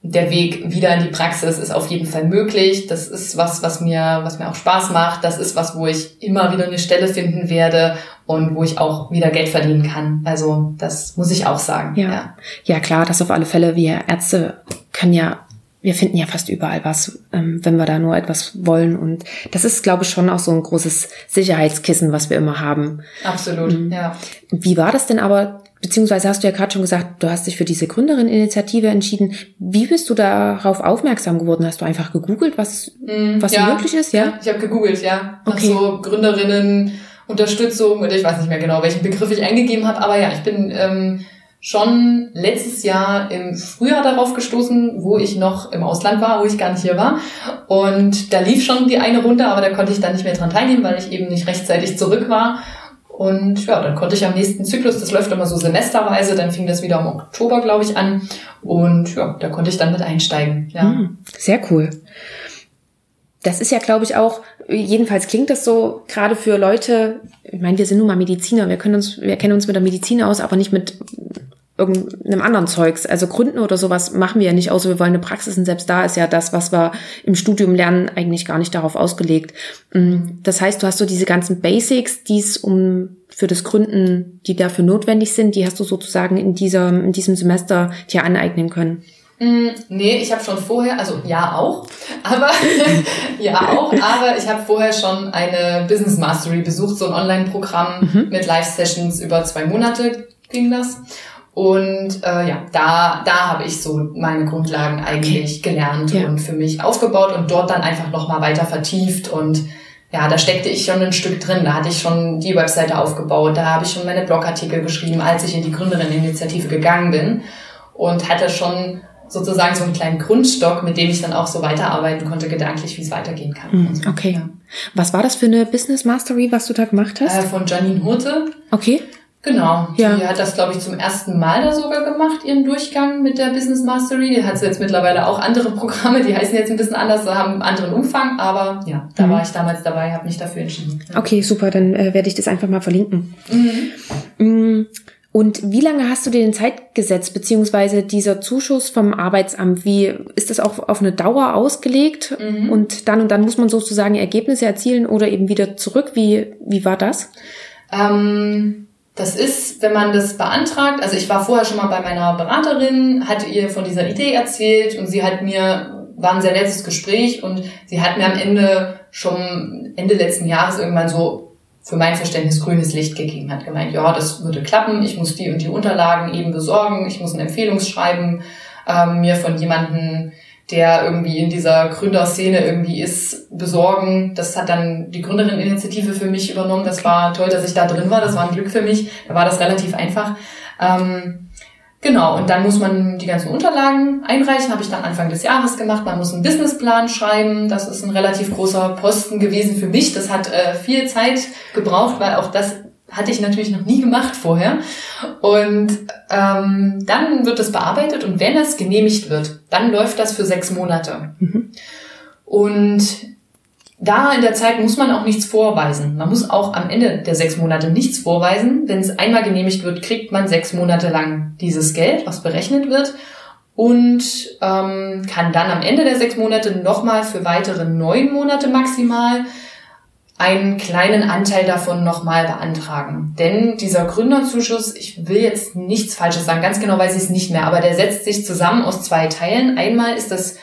der Weg wieder in die Praxis ist auf jeden Fall möglich. Das ist was, was mir, was mir auch Spaß macht. Das ist was, wo ich immer wieder eine Stelle finden werde und wo ich auch wieder Geld verdienen kann. Also das muss ich auch sagen. Ja, ja, ja klar, das auf alle Fälle. Wir Ärzte können ja wir finden ja fast überall was, ähm, wenn wir da nur etwas wollen. Und das ist, glaube ich, schon auch so ein großes Sicherheitskissen, was wir immer haben. Absolut, mhm. ja. Wie war das denn aber, beziehungsweise hast du ja gerade schon gesagt, du hast dich für diese Gründerin-Initiative entschieden. Wie bist du darauf aufmerksam geworden? Hast du einfach gegoogelt, was, mhm, was ja. möglich ist? Ja, ich habe gegoogelt, ja. Nach okay. so Gründerinnen, Unterstützung und ich weiß nicht mehr genau, welchen Begriff ich eingegeben habe, aber ja, ich bin... Ähm, schon letztes Jahr im Frühjahr darauf gestoßen, wo ich noch im Ausland war, wo ich gar nicht hier war. Und da lief schon die eine Runde, aber da konnte ich dann nicht mehr dran teilnehmen, weil ich eben nicht rechtzeitig zurück war. Und ja, dann konnte ich am nächsten Zyklus, das läuft immer so semesterweise, dann fing das wieder im Oktober, glaube ich, an. Und ja, da konnte ich dann mit einsteigen. Ja. Hm, sehr cool. Das ist ja, glaube ich, auch, jedenfalls klingt das so, gerade für Leute, ich meine, wir sind nun mal Mediziner, wir können uns, wir kennen uns mit der Medizin aus, aber nicht mit irgendeinem anderen Zeugs. Also Gründen oder sowas machen wir ja nicht, außer wir wollen eine Praxis und selbst da ist ja das, was wir im Studium lernen, eigentlich gar nicht darauf ausgelegt. Mm, das heißt, du hast so diese ganzen Basics, die es um für das Gründen, die dafür notwendig sind, die hast du sozusagen in dieser, in diesem Semester dir aneignen können. Mm, nee, ich habe schon vorher, also ja auch, aber [laughs] ja auch, aber ich habe vorher schon eine Business Mastery besucht, so ein Online-Programm mhm. mit Live-Sessions über zwei Monate ging das. Und äh, ja, da, da habe ich so meine Grundlagen eigentlich okay. gelernt ja. und für mich aufgebaut und dort dann einfach nochmal weiter vertieft. Und ja, da steckte ich schon ein Stück drin. Da hatte ich schon die Webseite aufgebaut, da habe ich schon meine Blogartikel geschrieben, als ich in die Gründerinneninitiative gegangen bin. Und hatte schon sozusagen so einen kleinen Grundstock, mit dem ich dann auch so weiterarbeiten konnte, gedanklich, wie es weitergehen kann. So. Okay. Ja. Was war das für eine Business Mastery, was du da gemacht hast? Äh, von Janine Hurte. Okay. Genau. Ja. Die hat das, glaube ich, zum ersten Mal da sogar gemacht, ihren Durchgang mit der Business Mastery. Die hat jetzt mittlerweile auch andere Programme, die heißen jetzt ein bisschen anders, haben einen anderen Umfang, aber ja, da mhm. war ich damals dabei, habe mich dafür entschieden. Ja. Okay, super, dann äh, werde ich das einfach mal verlinken. Mhm. Mhm. Und wie lange hast du dir den Zeit gesetzt, beziehungsweise dieser Zuschuss vom Arbeitsamt? Wie ist das auch auf eine Dauer ausgelegt? Mhm. Und dann und dann muss man sozusagen Ergebnisse erzielen oder eben wieder zurück? Wie, wie war das? Ähm das ist, wenn man das beantragt, also ich war vorher schon mal bei meiner Beraterin, hatte ihr von dieser Idee erzählt und sie hat mir, war ein sehr nettes Gespräch und sie hat mir am Ende schon Ende letzten Jahres irgendwann so für mein Verständnis grünes Licht gegeben hat. Gemeint, ja, das würde klappen, ich muss die und die Unterlagen eben besorgen, ich muss ein Empfehlungsschreiben ähm, mir von jemandem, der irgendwie in dieser Gründerszene irgendwie ist, besorgen. Das hat dann die Gründerinneninitiative für mich übernommen. Das war toll, dass ich da drin war. Das war ein Glück für mich. Da war das relativ einfach. Ähm, Genau, und dann muss man die ganzen Unterlagen einreichen, habe ich dann Anfang des Jahres gemacht. Man muss einen Businessplan schreiben. Das ist ein relativ großer Posten gewesen für mich. Das hat äh, viel Zeit gebraucht, weil auch das hatte ich natürlich noch nie gemacht vorher. Und ähm, dann wird das bearbeitet und wenn es genehmigt wird, dann läuft das für sechs Monate. Mhm. Und da in der Zeit muss man auch nichts vorweisen. Man muss auch am Ende der sechs Monate nichts vorweisen. Wenn es einmal genehmigt wird, kriegt man sechs Monate lang dieses Geld, was berechnet wird und ähm, kann dann am Ende der sechs Monate nochmal für weitere neun Monate maximal einen kleinen Anteil davon nochmal beantragen. Denn dieser Gründerzuschuss, ich will jetzt nichts Falsches sagen, ganz genau weiß ich es nicht mehr, aber der setzt sich zusammen aus zwei Teilen. Einmal ist das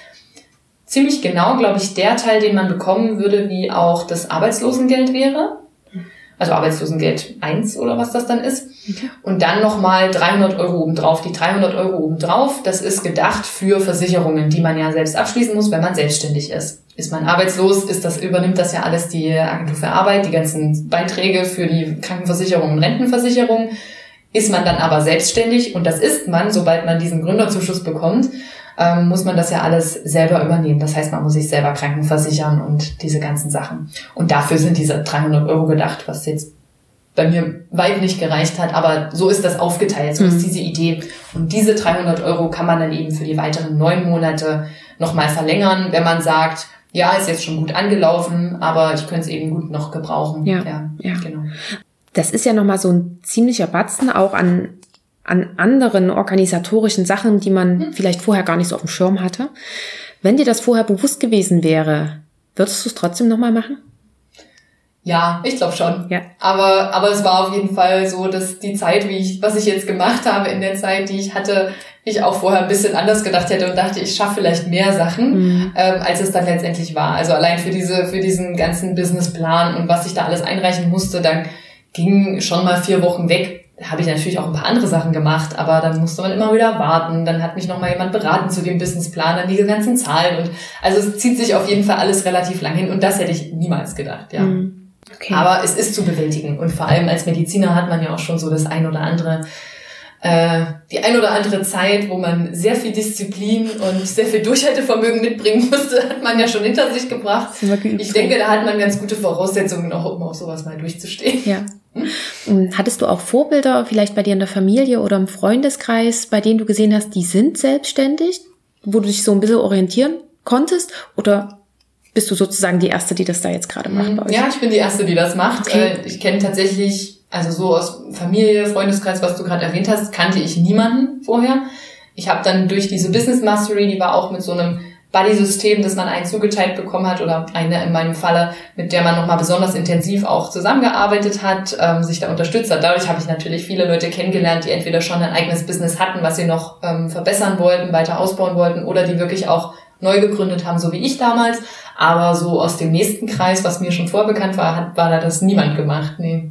ziemlich genau, glaube ich, der Teil, den man bekommen würde, wie auch das Arbeitslosengeld wäre. Also Arbeitslosengeld 1 oder was das dann ist. Und dann nochmal 300 Euro obendrauf. Die 300 Euro obendrauf, das ist gedacht für Versicherungen, die man ja selbst abschließen muss, wenn man selbstständig ist. Ist man arbeitslos, ist das, übernimmt das ja alles die Agentur für Arbeit, die ganzen Beiträge für die Krankenversicherung und Rentenversicherung. Ist man dann aber selbstständig, und das ist man, sobald man diesen Gründerzuschuss bekommt, ähm, muss man das ja alles selber übernehmen. Das heißt, man muss sich selber krankenversichern und diese ganzen Sachen. Und dafür sind diese 300 Euro gedacht, was jetzt bei mir weit nicht gereicht hat, aber so ist das aufgeteilt, so mhm. ist diese Idee. Und diese 300 Euro kann man dann eben für die weiteren neun Monate nochmal verlängern, wenn man sagt, ja, ist jetzt schon gut angelaufen, aber ich könnte es eben gut noch gebrauchen. Ja, ja, ja. genau. Das ist ja nochmal so ein ziemlicher Batzen auch an an anderen organisatorischen Sachen, die man mhm. vielleicht vorher gar nicht so auf dem Schirm hatte. Wenn dir das vorher bewusst gewesen wäre, würdest du es trotzdem nochmal machen? Ja, ich glaube schon. Ja. Aber, aber es war auf jeden Fall so, dass die Zeit, wie ich, was ich jetzt gemacht habe in der Zeit, die ich hatte, ich auch vorher ein bisschen anders gedacht hätte und dachte, ich schaffe vielleicht mehr Sachen, mhm. ähm, als es dann letztendlich war. Also allein für diese, für diesen ganzen Businessplan und was ich da alles einreichen musste, dann ging schon mal vier Wochen weg, habe ich natürlich auch ein paar andere Sachen gemacht, aber dann musste man immer wieder warten. Dann hat mich noch mal jemand beraten zu dem Businessplan, dann diese ganzen Zahlen und also es zieht sich auf jeden Fall alles relativ lang hin und das hätte ich niemals gedacht, ja. Mhm. Okay. Aber es ist zu bewältigen und vor allem als Mediziner hat man ja auch schon so das ein oder andere äh, die ein oder andere Zeit, wo man sehr viel Disziplin und sehr viel Durchhaltevermögen mitbringen musste, hat man ja schon hinter sich gebracht. Ich denke, da hat man ganz gute Voraussetzungen, auch um auf sowas mal durchzustehen. Ja. Hm? Hattest du auch Vorbilder, vielleicht bei dir in der Familie oder im Freundeskreis, bei denen du gesehen hast, die sind selbstständig, wo du dich so ein bisschen orientieren konntest? Oder bist du sozusagen die Erste, die das da jetzt gerade macht bei euch? Ja, ich bin die Erste, die das macht. Okay. Ich kenne tatsächlich also so aus Familie, Freundeskreis, was du gerade erwähnt hast, kannte ich niemanden vorher. Ich habe dann durch diese Business Mastery, die war auch mit so einem Buddy-System, das man einen zugeteilt bekommen hat oder eine in meinem Falle, mit der man nochmal besonders intensiv auch zusammengearbeitet hat, ähm, sich da unterstützt hat. Dadurch habe ich natürlich viele Leute kennengelernt, die entweder schon ein eigenes Business hatten, was sie noch ähm, verbessern wollten, weiter ausbauen wollten oder die wirklich auch neu gegründet haben, so wie ich damals. Aber so aus dem nächsten Kreis, was mir schon vorbekannt war, hat, war da das niemand gemacht. Nee.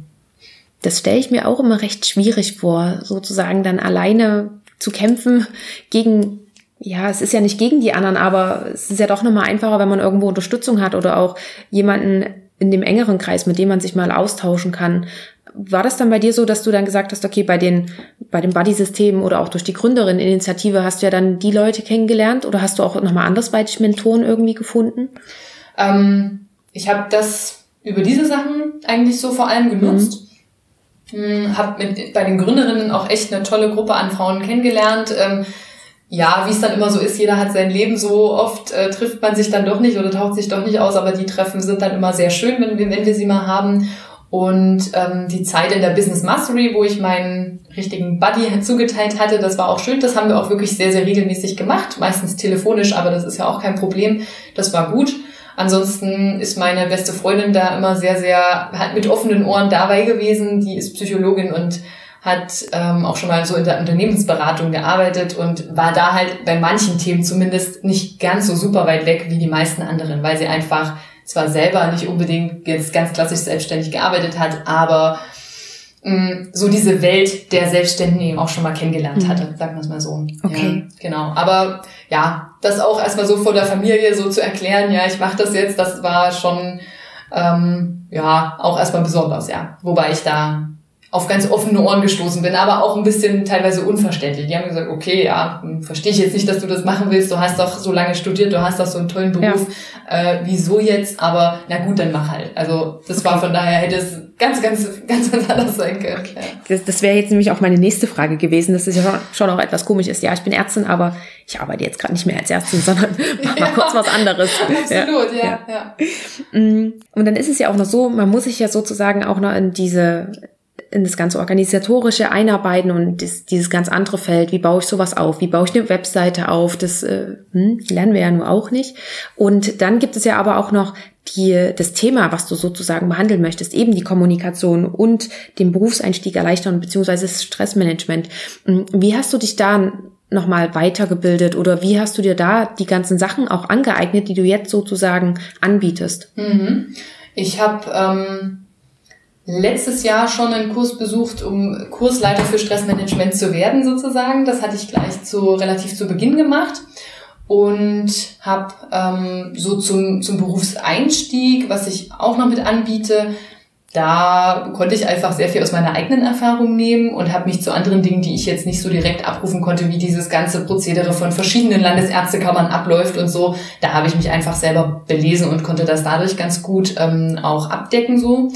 Das stelle ich mir auch immer recht schwierig vor, sozusagen dann alleine zu kämpfen gegen, ja, es ist ja nicht gegen die anderen, aber es ist ja doch nochmal einfacher, wenn man irgendwo Unterstützung hat oder auch jemanden in dem engeren Kreis, mit dem man sich mal austauschen kann. War das dann bei dir so, dass du dann gesagt hast, okay, bei den, bei dem Buddy-Systemen oder auch durch die Gründerin-Initiative hast du ja dann die Leute kennengelernt oder hast du auch nochmal andersweitig Mentoren irgendwie gefunden? Ähm, ich habe das über diese Sachen eigentlich so vor allem genutzt. Mhm. Hm, habe mit bei den Gründerinnen auch echt eine tolle Gruppe an Frauen kennengelernt. Ähm, ja, wie es dann immer so ist, jeder hat sein Leben so oft, äh, trifft man sich dann doch nicht oder taucht sich doch nicht aus, aber die Treffen sind dann immer sehr schön, wenn wir, wenn wir sie mal haben. Und ähm, die Zeit in der Business Mastery, wo ich meinen richtigen Buddy zugeteilt hatte, das war auch schön. Das haben wir auch wirklich sehr, sehr regelmäßig gemacht. Meistens telefonisch, aber das ist ja auch kein Problem. Das war gut. Ansonsten ist meine beste Freundin da immer sehr, sehr, hat mit offenen Ohren dabei gewesen. Die ist Psychologin und hat ähm, auch schon mal so in der Unternehmensberatung gearbeitet und war da halt bei manchen Themen zumindest nicht ganz so super weit weg wie die meisten anderen, weil sie einfach zwar selber nicht unbedingt jetzt ganz klassisch selbstständig gearbeitet hat, aber mh, so diese Welt der Selbstständigen auch schon mal kennengelernt mhm. hatte, sagen wir es mal so. Okay. Ja, genau. Aber ja, das auch erstmal so vor der Familie so zu erklären, ja, ich mache das jetzt, das war schon ähm, ja auch erstmal besonders, ja. Wobei ich da auf ganz offene Ohren gestoßen bin, aber auch ein bisschen teilweise unverständlich. Die haben gesagt, okay, ja, hm, verstehe ich jetzt nicht, dass du das machen willst, du hast doch so lange studiert, du hast doch so einen tollen Beruf, ja. äh, wieso jetzt? Aber na gut, dann mach halt. Also das okay. war von daher, hätte es ganz, ganz, ganz, ganz anders sein können. Okay. Das, das wäre jetzt nämlich auch meine nächste Frage gewesen, dass es ja schon auch etwas komisch ist. Ja, ich bin Ärztin, aber ich arbeite jetzt gerade nicht mehr als Ärztin, sondern [laughs] mach mal ja, kurz was anderes. Absolut, ja, ja, ja. Mm, und dann ist es ja auch noch so, man muss sich ja sozusagen auch noch in diese in das ganze organisatorische einarbeiten und das, dieses ganz andere Feld. Wie baue ich sowas auf? Wie baue ich eine Webseite auf? Das äh, hm, lernen wir ja nur auch nicht. Und dann gibt es ja aber auch noch die, das Thema, was du sozusagen behandeln möchtest, eben die Kommunikation und den Berufseinstieg erleichtern, beziehungsweise das Stressmanagement. Hm, wie hast du dich da nochmal weitergebildet oder wie hast du dir da die ganzen Sachen auch angeeignet, die du jetzt sozusagen anbietest? Mhm. Ich habe ähm letztes Jahr schon einen Kurs besucht, um Kursleiter für Stressmanagement zu werden sozusagen. Das hatte ich gleich zu relativ zu Beginn gemacht und habe ähm, so zum, zum Berufseinstieg, was ich auch noch mit anbiete, da konnte ich einfach sehr viel aus meiner eigenen Erfahrung nehmen und habe mich zu anderen Dingen, die ich jetzt nicht so direkt abrufen konnte, wie dieses ganze Prozedere von verschiedenen Landesärztekammern abläuft und so, da habe ich mich einfach selber belesen und konnte das dadurch ganz gut ähm, auch abdecken so.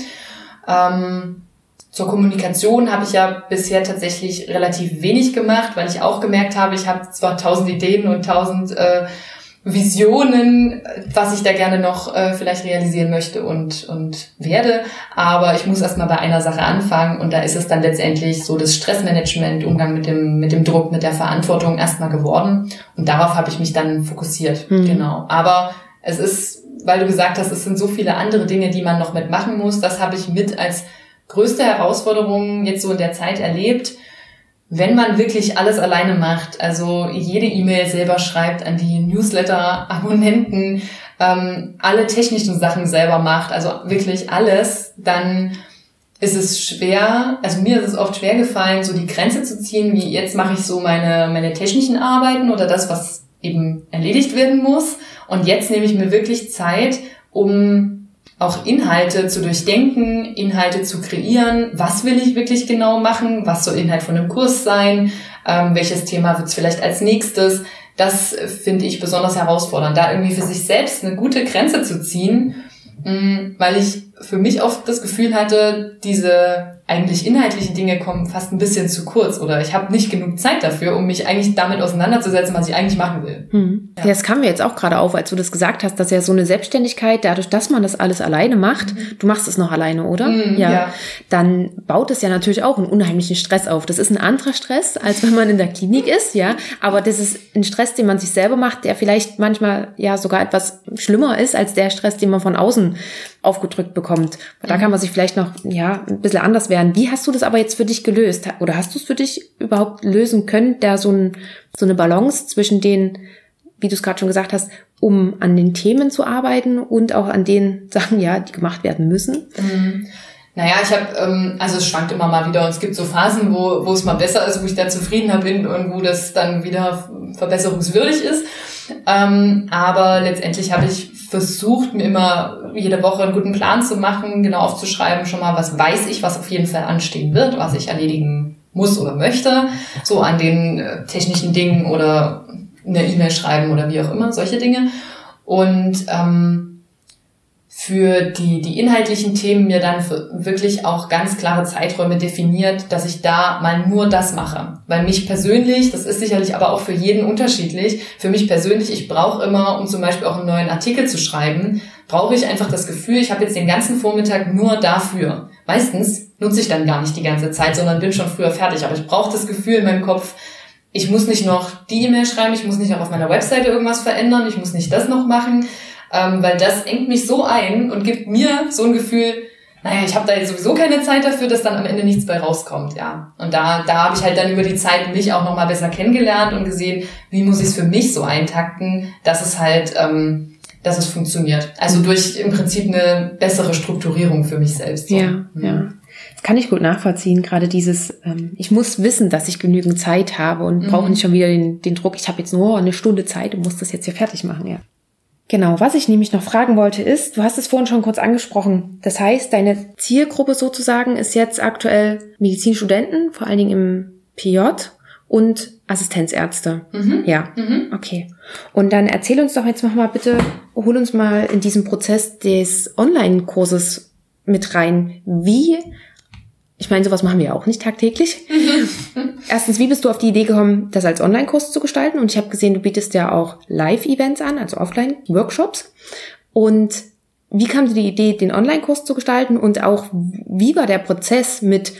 Ähm, zur Kommunikation habe ich ja bisher tatsächlich relativ wenig gemacht, weil ich auch gemerkt habe, ich habe zwar tausend Ideen und tausend äh, Visionen, was ich da gerne noch äh, vielleicht realisieren möchte und, und werde. Aber ich muss erstmal bei einer Sache anfangen und da ist es dann letztendlich so das Stressmanagement, Umgang mit dem, mit dem Druck, mit der Verantwortung erstmal geworden. Und darauf habe ich mich dann fokussiert. Mhm. Genau. Aber es ist weil du gesagt hast, es sind so viele andere Dinge, die man noch mitmachen muss. Das habe ich mit als größte Herausforderung jetzt so in der Zeit erlebt. Wenn man wirklich alles alleine macht, also jede E-Mail selber schreibt an die Newsletter-Abonnenten, ähm, alle technischen Sachen selber macht, also wirklich alles, dann ist es schwer, also mir ist es oft schwer gefallen, so die Grenze zu ziehen, wie jetzt mache ich so meine, meine technischen Arbeiten oder das, was eben erledigt werden muss. Und jetzt nehme ich mir wirklich Zeit, um auch Inhalte zu durchdenken, Inhalte zu kreieren. Was will ich wirklich genau machen? Was soll Inhalt von einem Kurs sein? Ähm, welches Thema wird es vielleicht als nächstes? Das finde ich besonders herausfordernd, da irgendwie für sich selbst eine gute Grenze zu ziehen, mh, mm, weil ich für mich oft das Gefühl hatte, diese eigentlich inhaltlichen Dinge kommen fast ein bisschen zu kurz oder ich habe nicht genug Zeit dafür, um mich eigentlich damit auseinanderzusetzen, was ich eigentlich machen will. Hm. Ja. ja, das kam mir jetzt auch gerade auf, als du das gesagt hast, dass ja so eine Selbstständigkeit, dadurch, dass man das alles alleine macht, mhm. du machst es noch alleine, oder? Mhm, ja. ja. Dann baut es ja natürlich auch einen unheimlichen Stress auf. Das ist ein anderer Stress, als wenn man in der Klinik ist, ja. Aber das ist ein Stress, den man sich selber macht, der vielleicht manchmal ja sogar etwas schlimmer ist als der Stress, den man von außen aufgedrückt bekommt. Da kann man sich vielleicht noch, ja, ein bisschen anders werden. Wie hast du das aber jetzt für dich gelöst? Oder hast du es für dich überhaupt lösen können, da so, ein, so eine Balance zwischen den, wie du es gerade schon gesagt hast, um an den Themen zu arbeiten und auch an den Sachen, ja, die gemacht werden müssen? Mhm. Naja, ich habe, ähm, also es schwankt immer mal wieder und es gibt so Phasen, wo, wo es mal besser ist, wo ich da zufriedener bin und wo das dann wieder verbesserungswürdig ist. Ähm, aber letztendlich habe ich versucht, mir immer jede Woche einen guten Plan zu machen, genau aufzuschreiben, schon mal, was weiß ich, was auf jeden Fall anstehen wird, was ich erledigen muss oder möchte, so an den äh, technischen Dingen oder eine E-Mail schreiben oder wie auch immer, solche Dinge. Und ähm, für die, die inhaltlichen Themen mir dann wirklich auch ganz klare Zeiträume definiert, dass ich da mal nur das mache. Weil mich persönlich, das ist sicherlich aber auch für jeden unterschiedlich, für mich persönlich, ich brauche immer, um zum Beispiel auch einen neuen Artikel zu schreiben, brauche ich einfach das Gefühl, ich habe jetzt den ganzen Vormittag nur dafür. Meistens nutze ich dann gar nicht die ganze Zeit, sondern bin schon früher fertig. Aber ich brauche das Gefühl in meinem Kopf, ich muss nicht noch die E-Mail schreiben, ich muss nicht noch auf meiner Webseite irgendwas verändern, ich muss nicht das noch machen ähm, weil das engt mich so ein und gibt mir so ein Gefühl, naja, ich habe da jetzt sowieso keine Zeit dafür, dass dann am Ende nichts bei rauskommt, ja. Und da, da habe ich halt dann über die Zeit mich auch nochmal besser kennengelernt und gesehen, wie muss ich es für mich so eintakten, dass es halt ähm, dass es funktioniert. Also durch im Prinzip eine bessere Strukturierung für mich selbst. So. Ja, mhm. ja. Das kann ich gut nachvollziehen. Gerade dieses, ähm, ich muss wissen, dass ich genügend Zeit habe und mhm. brauche nicht schon wieder den, den Druck, ich habe jetzt nur eine Stunde Zeit und muss das jetzt hier fertig machen, ja. Genau, was ich nämlich noch fragen wollte ist, du hast es vorhin schon kurz angesprochen. Das heißt, deine Zielgruppe sozusagen ist jetzt aktuell Medizinstudenten, vor allen Dingen im PJ und Assistenzärzte. Mhm. Ja, mhm. okay. Und dann erzähl uns doch jetzt noch mal bitte, hol uns mal in diesen Prozess des Online-Kurses mit rein. Wie ich meine, sowas machen wir auch nicht tagtäglich. [laughs] Erstens, wie bist du auf die Idee gekommen, das als Online-Kurs zu gestalten? Und ich habe gesehen, du bietest ja auch Live-Events an, also Offline-Workshops. Und wie kam dir die Idee, den Online-Kurs zu gestalten? Und auch, wie war der Prozess mit,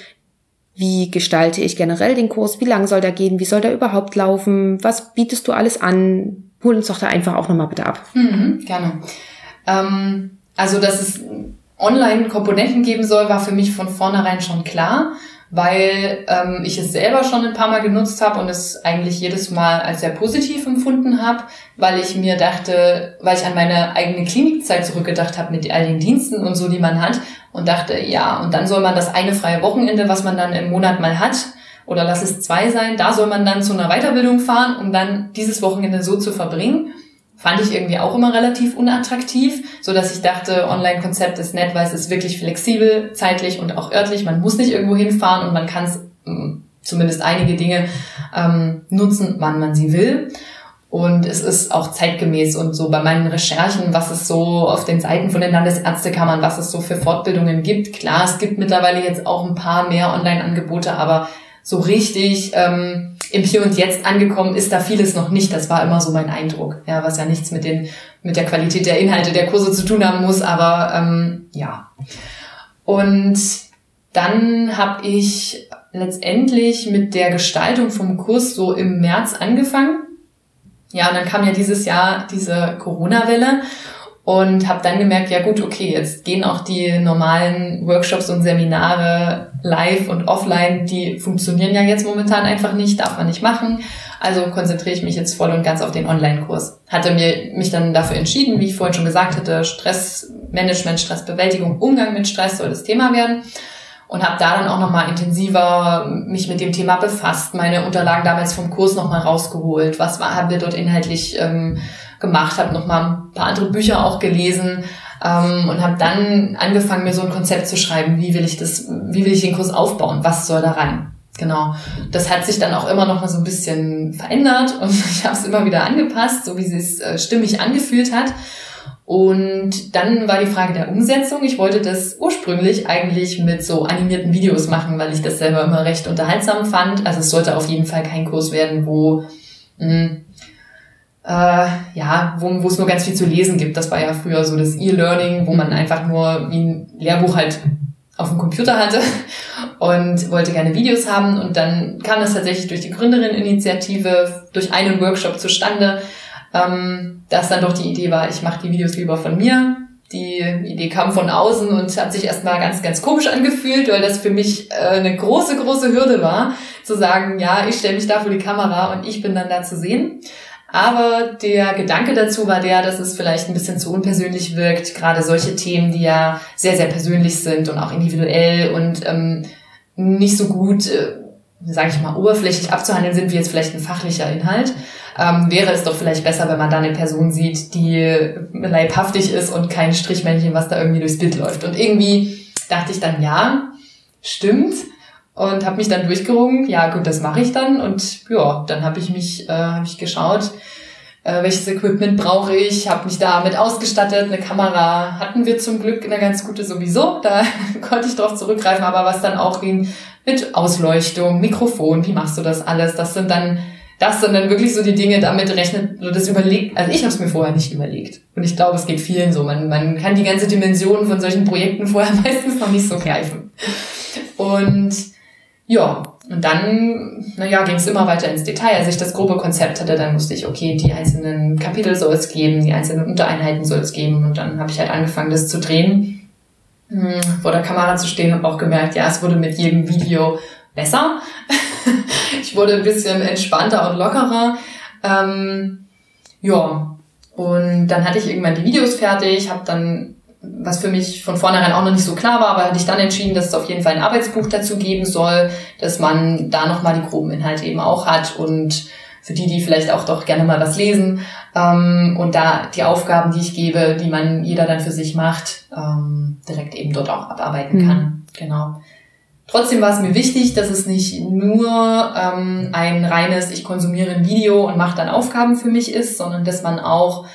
wie gestalte ich generell den Kurs? Wie lang soll der gehen? Wie soll der überhaupt laufen? Was bietest du alles an? Hol uns doch da einfach auch nochmal bitte ab. Mhm, gerne. Ähm, also, das ist Online-Komponenten geben soll, war für mich von vornherein schon klar, weil ähm, ich es selber schon ein paar Mal genutzt habe und es eigentlich jedes Mal als sehr positiv empfunden habe, weil ich mir dachte, weil ich an meine eigene Klinikzeit zurückgedacht habe mit all den Diensten und so, die man hat und dachte, ja, und dann soll man das eine freie Wochenende, was man dann im Monat mal hat, oder lass es zwei sein, da soll man dann zu einer Weiterbildung fahren, um dann dieses Wochenende so zu verbringen fand ich irgendwie auch immer relativ unattraktiv, so dass ich dachte, Online-Konzept ist nett, weil es ist wirklich flexibel, zeitlich und auch örtlich. Man muss nicht irgendwo hinfahren und man kann es mm, zumindest einige Dinge ähm, nutzen, wann man sie will. Und es ist auch zeitgemäß und so bei meinen Recherchen, was es so auf den Seiten von den Landesärztekammern, was es so für Fortbildungen gibt. Klar, es gibt mittlerweile jetzt auch ein paar mehr Online-Angebote, aber so richtig ähm, im Hier und Jetzt angekommen ist da vieles noch nicht. Das war immer so mein Eindruck. Ja, was ja nichts mit den mit der Qualität der Inhalte der Kurse zu tun haben muss, aber ähm, ja. Und dann habe ich letztendlich mit der Gestaltung vom Kurs so im März angefangen. Ja, und dann kam ja dieses Jahr diese Corona-Welle und habe dann gemerkt, ja gut, okay, jetzt gehen auch die normalen Workshops und Seminare live und offline, die funktionieren ja jetzt momentan einfach nicht, darf man nicht machen. Also konzentriere ich mich jetzt voll und ganz auf den Online-Kurs. Hatte mir mich dann dafür entschieden, wie ich vorhin schon gesagt hatte, Stressmanagement, Stressbewältigung, Umgang mit Stress soll das Thema werden und habe da dann auch nochmal intensiver mich mit dem Thema befasst, meine Unterlagen damals vom Kurs nochmal rausgeholt, was war, haben wir dort inhaltlich ähm, gemacht, habe noch mal ein paar andere Bücher auch gelesen ähm, und habe dann angefangen, mir so ein Konzept zu schreiben, wie will ich das, wie will ich den Kurs aufbauen, was soll da rein. Genau. Das hat sich dann auch immer noch mal so ein bisschen verändert und [laughs] ich habe es immer wieder angepasst, so wie es äh, stimmig angefühlt hat. Und dann war die Frage der Umsetzung. Ich wollte das ursprünglich eigentlich mit so animierten Videos machen, weil ich das selber immer recht unterhaltsam fand. Also es sollte auf jeden Fall kein Kurs werden, wo mh, hm, äh, ja, wo, es nur ganz viel zu lesen gibt. Das war ja früher so das E-Learning, wo man einfach nur wie ein Lehrbuch halt auf dem Computer hatte [laughs] und wollte gerne Videos haben. Und dann kam das tatsächlich durch die Gründerin-Initiative, durch einen Workshop zustande, ähm, dass dann doch die Idee war, ich mache die Videos lieber von mir. Die Idee kam von außen und hat sich erstmal ganz, ganz komisch angefühlt, weil das für mich äh, eine große, große Hürde war, zu sagen, ja, ich stelle mich da vor die Kamera und ich bin dann da zu sehen. Aber der Gedanke dazu war der, dass es vielleicht ein bisschen zu unpersönlich wirkt, gerade solche Themen, die ja sehr, sehr persönlich sind und auch individuell und ähm, nicht so gut, äh, sage ich mal, oberflächlich abzuhandeln sind, wie jetzt vielleicht ein fachlicher Inhalt. Ähm, wäre es doch vielleicht besser, wenn man da eine Person sieht, die leibhaftig ist und kein Strichmännchen, was da irgendwie durchs Bild läuft. Und irgendwie dachte ich dann, ja, stimmt und habe mich dann durchgerungen. Ja, gut, das mache ich dann und ja, dann habe ich mich äh, hab ich geschaut, äh, welches Equipment brauche ich, habe mich damit ausgestattet. Eine Kamera hatten wir zum Glück eine ganz gute sowieso, da [laughs] konnte ich drauf zurückgreifen, aber was dann auch ging mit Ausleuchtung, Mikrofon, wie machst du das alles? Das sind dann das sind dann wirklich so die Dinge, damit rechnet das überlegt. Also ich habe es mir vorher nicht überlegt. Und ich glaube, es geht vielen so. Man, man kann die ganze Dimension von solchen Projekten vorher [laughs] meistens noch nicht so greifen. Und ja, und dann, naja, ging es immer weiter ins Detail. Als ich das grobe Konzept hatte, dann wusste ich, okay, die einzelnen Kapitel soll es geben, die einzelnen Untereinheiten soll es geben. Und dann habe ich halt angefangen, das zu drehen, hm, vor der Kamera zu stehen und auch gemerkt, ja, es wurde mit jedem Video besser. [laughs] ich wurde ein bisschen entspannter und lockerer. Ähm, ja, Und dann hatte ich irgendwann die Videos fertig, habe dann, was für mich von vornherein auch noch nicht so klar war, aber hatte ich dann entschieden, dass es auf jeden Fall ein Arbeitsbuch dazu geben soll, dass man da nochmal die groben Inhalte eben auch hat und für die, die vielleicht auch doch gerne mal was lesen ähm, und da die Aufgaben, die ich gebe, die man jeder dann für sich macht, ähm, direkt eben dort auch abarbeiten kann. Mhm. Genau. Trotzdem war es mir wichtig, dass es nicht nur ähm, ein reines, ich konsumiere ein Video und mache dann Aufgaben für mich ist, sondern dass man auch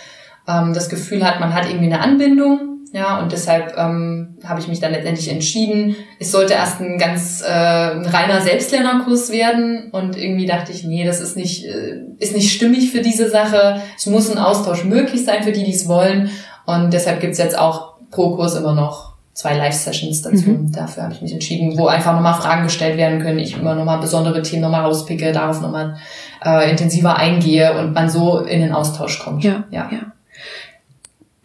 ähm, das Gefühl hat, man hat irgendwie eine Anbindung. Ja, und deshalb ähm, habe ich mich dann letztendlich entschieden, es sollte erst ein ganz äh, ein reiner Selbstlernerkurs werden. Und irgendwie dachte ich, nee, das ist nicht, äh, ist nicht stimmig für diese Sache. Es muss ein Austausch möglich sein für die, die es wollen. Und deshalb gibt's jetzt auch pro Kurs immer noch zwei Live-Sessions dazu. Mhm. Dafür habe ich mich entschieden, wo einfach nochmal Fragen gestellt werden können. Ich immer nochmal besondere Themen nochmal rauspicke, darauf nochmal äh, intensiver eingehe und man so in den Austausch kommt. Ja, ja. ja.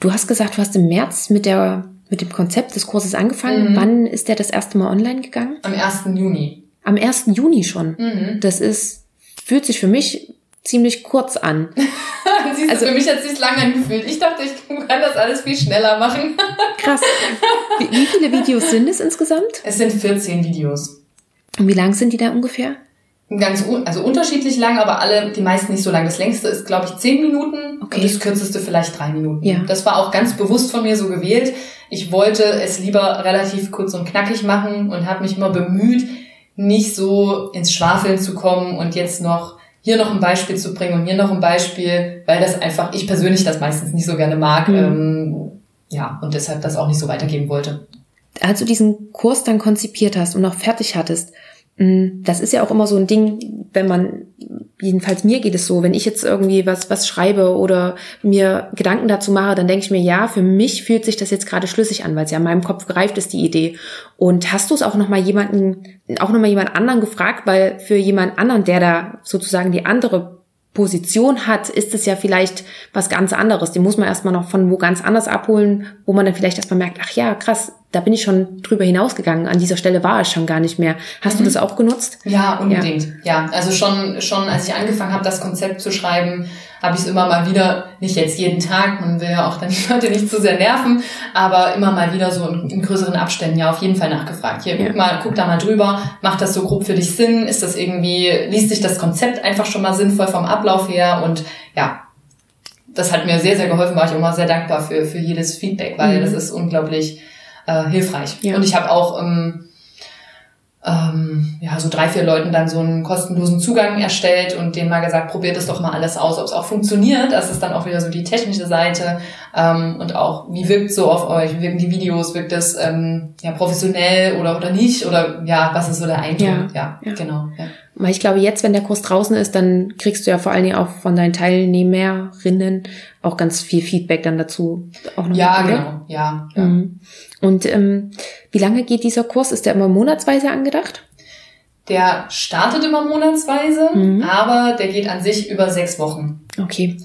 Du hast gesagt, du hast im März mit der mit dem Konzept des Kurses angefangen. Mhm. Wann ist der das erste Mal online gegangen? Am 1. Juni. Am 1. Juni schon. Mhm. Das ist, fühlt sich für mich ziemlich kurz an. [laughs] Siehst also, du, für mich hat es sich lange angefühlt. Ich dachte, ich kann das alles viel schneller machen. [laughs] krass. Wie, wie, viele Videos sind es insgesamt? Es sind 14 Videos. Und wie lang sind die da ungefähr? Ganz also unterschiedlich lang, aber alle, die meisten nicht so lang. Das längste ist, glaube ich, 10 Minuten okay. und das kürzeste vielleicht drei Minuten. Ja. Das war auch ganz bewusst von mir so gewählt. Ich wollte es lieber relativ kurz und knackig machen und habe mich immer bemüht, nicht so ins Schwafeln zu kommen und jetzt noch hier noch ein Beispiel zu bringen und hier noch ein Beispiel, weil das einfach, ich persönlich das meistens nicht so gerne mag. Mhm. Ähm, ja, und deshalb das auch nicht so weitergeben wollte. Als du diesen Kurs dann konzipiert hast und auch fertig hattest, das ist ja auch immer so ein Ding, wenn man, jedenfalls mir geht es so, wenn ich jetzt irgendwie was, was schreibe oder mir Gedanken dazu mache, dann denke ich mir, ja, für mich fühlt sich das jetzt gerade schlüssig an, weil es ja in meinem Kopf greift ist, die Idee. Und hast du es auch nochmal jemanden, auch nochmal jemand anderen gefragt, weil für jemand anderen, der da sozusagen die andere Position hat, ist es ja vielleicht was ganz anderes. Den muss man erstmal noch von wo ganz anders abholen, wo man dann vielleicht erstmal merkt, ach ja, krass, da bin ich schon drüber hinausgegangen. An dieser Stelle war es schon gar nicht mehr. Hast mhm. du das auch genutzt? Ja, unbedingt. Ja, ja. also schon, schon als ich angefangen habe, das Konzept zu schreiben, habe ich es immer mal wieder, nicht jetzt jeden Tag, man will ja auch dann [laughs] die Leute nicht zu sehr nerven, aber immer mal wieder so in, in größeren Abständen ja auf jeden Fall nachgefragt. Hier, ja. guck mal, guck da mal drüber, macht das so grob für dich Sinn? Ist das irgendwie, liest sich das Konzept einfach schon mal sinnvoll vom Ablauf her? Und ja, das hat mir sehr, sehr geholfen, war ich immer sehr dankbar für, für jedes Feedback, weil mhm. das ist unglaublich äh, hilfreich. Ja. Und ich habe auch ähm, ähm, ja, so drei, vier Leuten dann so einen kostenlosen Zugang erstellt und denen mal gesagt, probiert es doch mal alles aus, ob es auch funktioniert. Das ist dann auch wieder so die technische Seite ähm, und auch, wie wirkt so auf euch, wie wirken die Videos, wirkt es ähm, ja, professionell oder, oder nicht oder ja, was ist so der Eindruck? Ja, ja, ja. genau. Ja. Weil ich glaube, jetzt, wenn der Kurs draußen ist, dann kriegst du ja vor allen Dingen auch von deinen Teilnehmerinnen auch ganz viel Feedback dann dazu. Auch noch ja, genau. Ja. ja. Mhm. Und ähm, wie lange geht dieser Kurs? Ist der immer monatsweise angedacht? Der startet immer monatsweise, mhm. aber der geht an sich über sechs Wochen. Okay.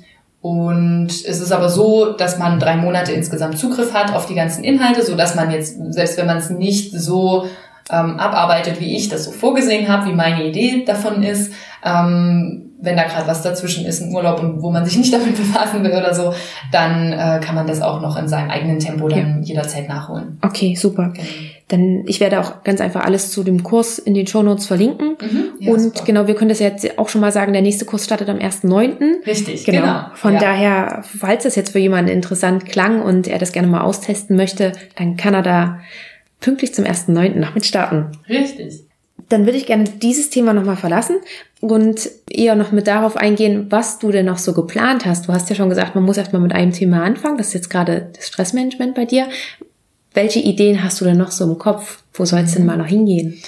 Und es ist aber so, dass man drei Monate insgesamt Zugriff hat auf die ganzen Inhalte, so dass man jetzt, selbst wenn man es nicht so ähm, abarbeitet, wie ich das so vorgesehen habe, wie meine Idee davon ist, ähm, wenn da gerade was dazwischen ist, ein Urlaub und wo man sich nicht [laughs] damit befassen will oder so, dann äh, kann man das auch noch in seinem eigenen Tempo dann ja. jederzeit nachholen. Okay, super. Okay. Dann ich werde auch ganz einfach alles zu dem Kurs in den Shownotes verlinken. Mhm, ja, und super. genau, wir können das jetzt auch schon mal sagen, der nächste Kurs startet am 1.9. Richtig, genau. genau. Von ja. daher, falls das jetzt für jemanden interessant klang und er das gerne mal austesten möchte, dann kann er da pünktlich zum 1.9. noch mit starten. Richtig dann würde ich gerne dieses Thema nochmal verlassen und eher noch mit darauf eingehen, was du denn noch so geplant hast. Du hast ja schon gesagt, man muss erstmal mit einem Thema anfangen. Das ist jetzt gerade das Stressmanagement bei dir. Welche Ideen hast du denn noch so im Kopf? Wo soll es denn mal noch hingehen?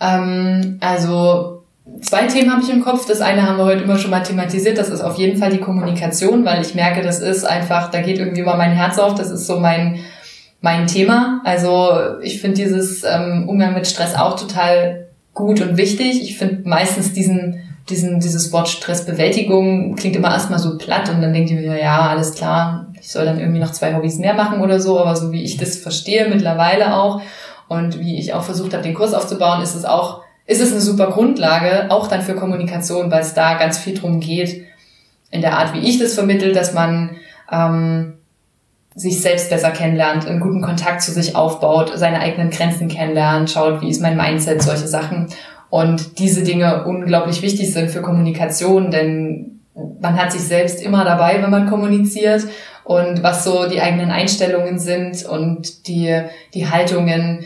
Ähm, also zwei Themen habe ich im Kopf. Das eine haben wir heute immer schon mal thematisiert. Das ist auf jeden Fall die Kommunikation, weil ich merke, das ist einfach, da geht irgendwie über mein Herz auf. Das ist so mein mein Thema. Also ich finde dieses ähm, Umgang mit Stress auch total gut und wichtig. Ich finde meistens diesen, diesen, dieses Wort Stressbewältigung klingt immer erstmal so platt und dann denkt ihr mir, ja, alles klar, ich soll dann irgendwie noch zwei Hobbys mehr machen oder so, aber so wie ich das verstehe mittlerweile auch und wie ich auch versucht habe, den Kurs aufzubauen, ist es auch, ist es eine super Grundlage, auch dann für Kommunikation, weil es da ganz viel drum geht, in der Art, wie ich das vermittel, dass man ähm, sich selbst besser kennenlernt, einen guten Kontakt zu sich aufbaut, seine eigenen Grenzen kennenlernt, schaut, wie ist mein Mindset, solche Sachen. Und diese Dinge unglaublich wichtig sind für Kommunikation, denn man hat sich selbst immer dabei, wenn man kommuniziert und was so die eigenen Einstellungen sind und die, die Haltungen,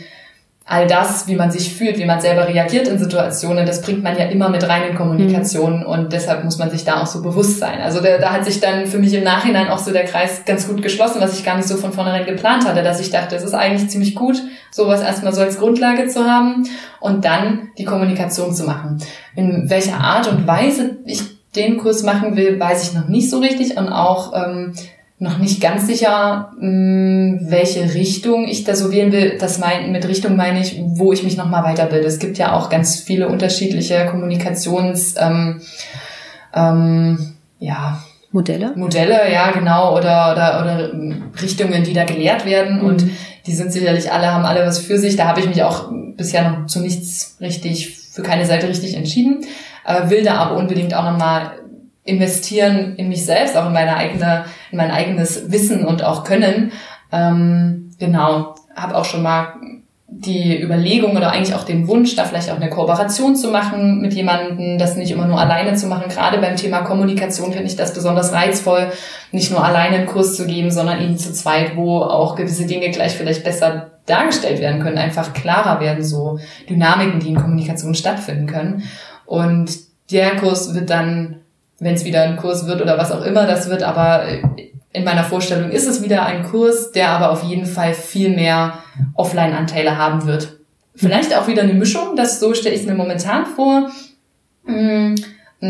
all das, wie man sich fühlt, wie man selber reagiert in Situationen, das bringt man ja immer mit rein in Kommunikation mhm. und deshalb muss man sich da auch so bewusst sein. Also da, da hat sich dann für mich im Nachhinein auch so der Kreis ganz gut geschlossen, was ich gar nicht so von vornherein geplant hatte, dass ich dachte, es ist eigentlich ziemlich gut, sowas erstmal so als Grundlage zu haben und dann die Kommunikation zu machen. In welcher Art und Weise ich den Kurs machen will, weiß ich noch nicht so richtig und auch ähm, noch nicht ganz sicher, mm, welche Richtung ich da so wählen will. Das mein, mit Richtung meine ich, wo ich mich nochmal weiterbilde. Es gibt ja auch ganz viele unterschiedliche Kommunikations, ähm, ähm, ja, Modelle? Modelle, ja, genau, oder, oder, oder Richtungen, die da gelehrt werden. Mhm. Und die sind sicherlich alle, haben alle was für sich. Da habe ich mich auch bisher noch zu nichts richtig, für keine Seite richtig entschieden. Aber will da aber unbedingt auch nochmal investieren in mich selbst, auch in meine eigene, in mein eigenes Wissen und auch Können. Ähm, genau, habe auch schon mal die Überlegung oder eigentlich auch den Wunsch, da vielleicht auch eine Kooperation zu machen mit jemandem, das nicht immer nur alleine zu machen. Gerade beim Thema Kommunikation finde ich das besonders reizvoll, nicht nur alleine einen Kurs zu geben, sondern eben zu zweit, wo auch gewisse Dinge gleich vielleicht besser dargestellt werden können, einfach klarer werden, so Dynamiken, die in Kommunikation stattfinden können. Und der Kurs wird dann wenn es wieder ein Kurs wird oder was auch immer das wird, aber in meiner Vorstellung ist es wieder ein Kurs, der aber auf jeden Fall viel mehr Offline-Anteile haben wird. Vielleicht auch wieder eine Mischung, das so stelle ich mir momentan vor. Hm,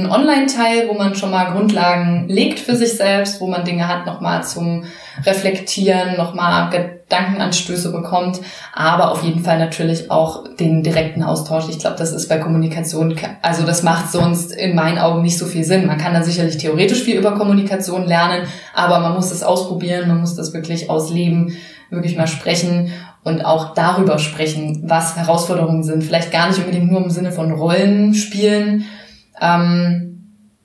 ein Online-Teil, wo man schon mal Grundlagen legt für sich selbst, wo man Dinge hat nochmal zum Reflektieren, nochmal Gedankenanstöße bekommt, aber auf jeden Fall natürlich auch den direkten Austausch. Ich glaube, das ist bei Kommunikation, also das macht sonst in meinen Augen nicht so viel Sinn. Man kann da sicherlich theoretisch viel über Kommunikation lernen, aber man muss es ausprobieren, man muss das wirklich ausleben, wirklich mal sprechen und auch darüber sprechen, was Herausforderungen sind. Vielleicht gar nicht unbedingt nur im Sinne von Rollenspielen, ähm,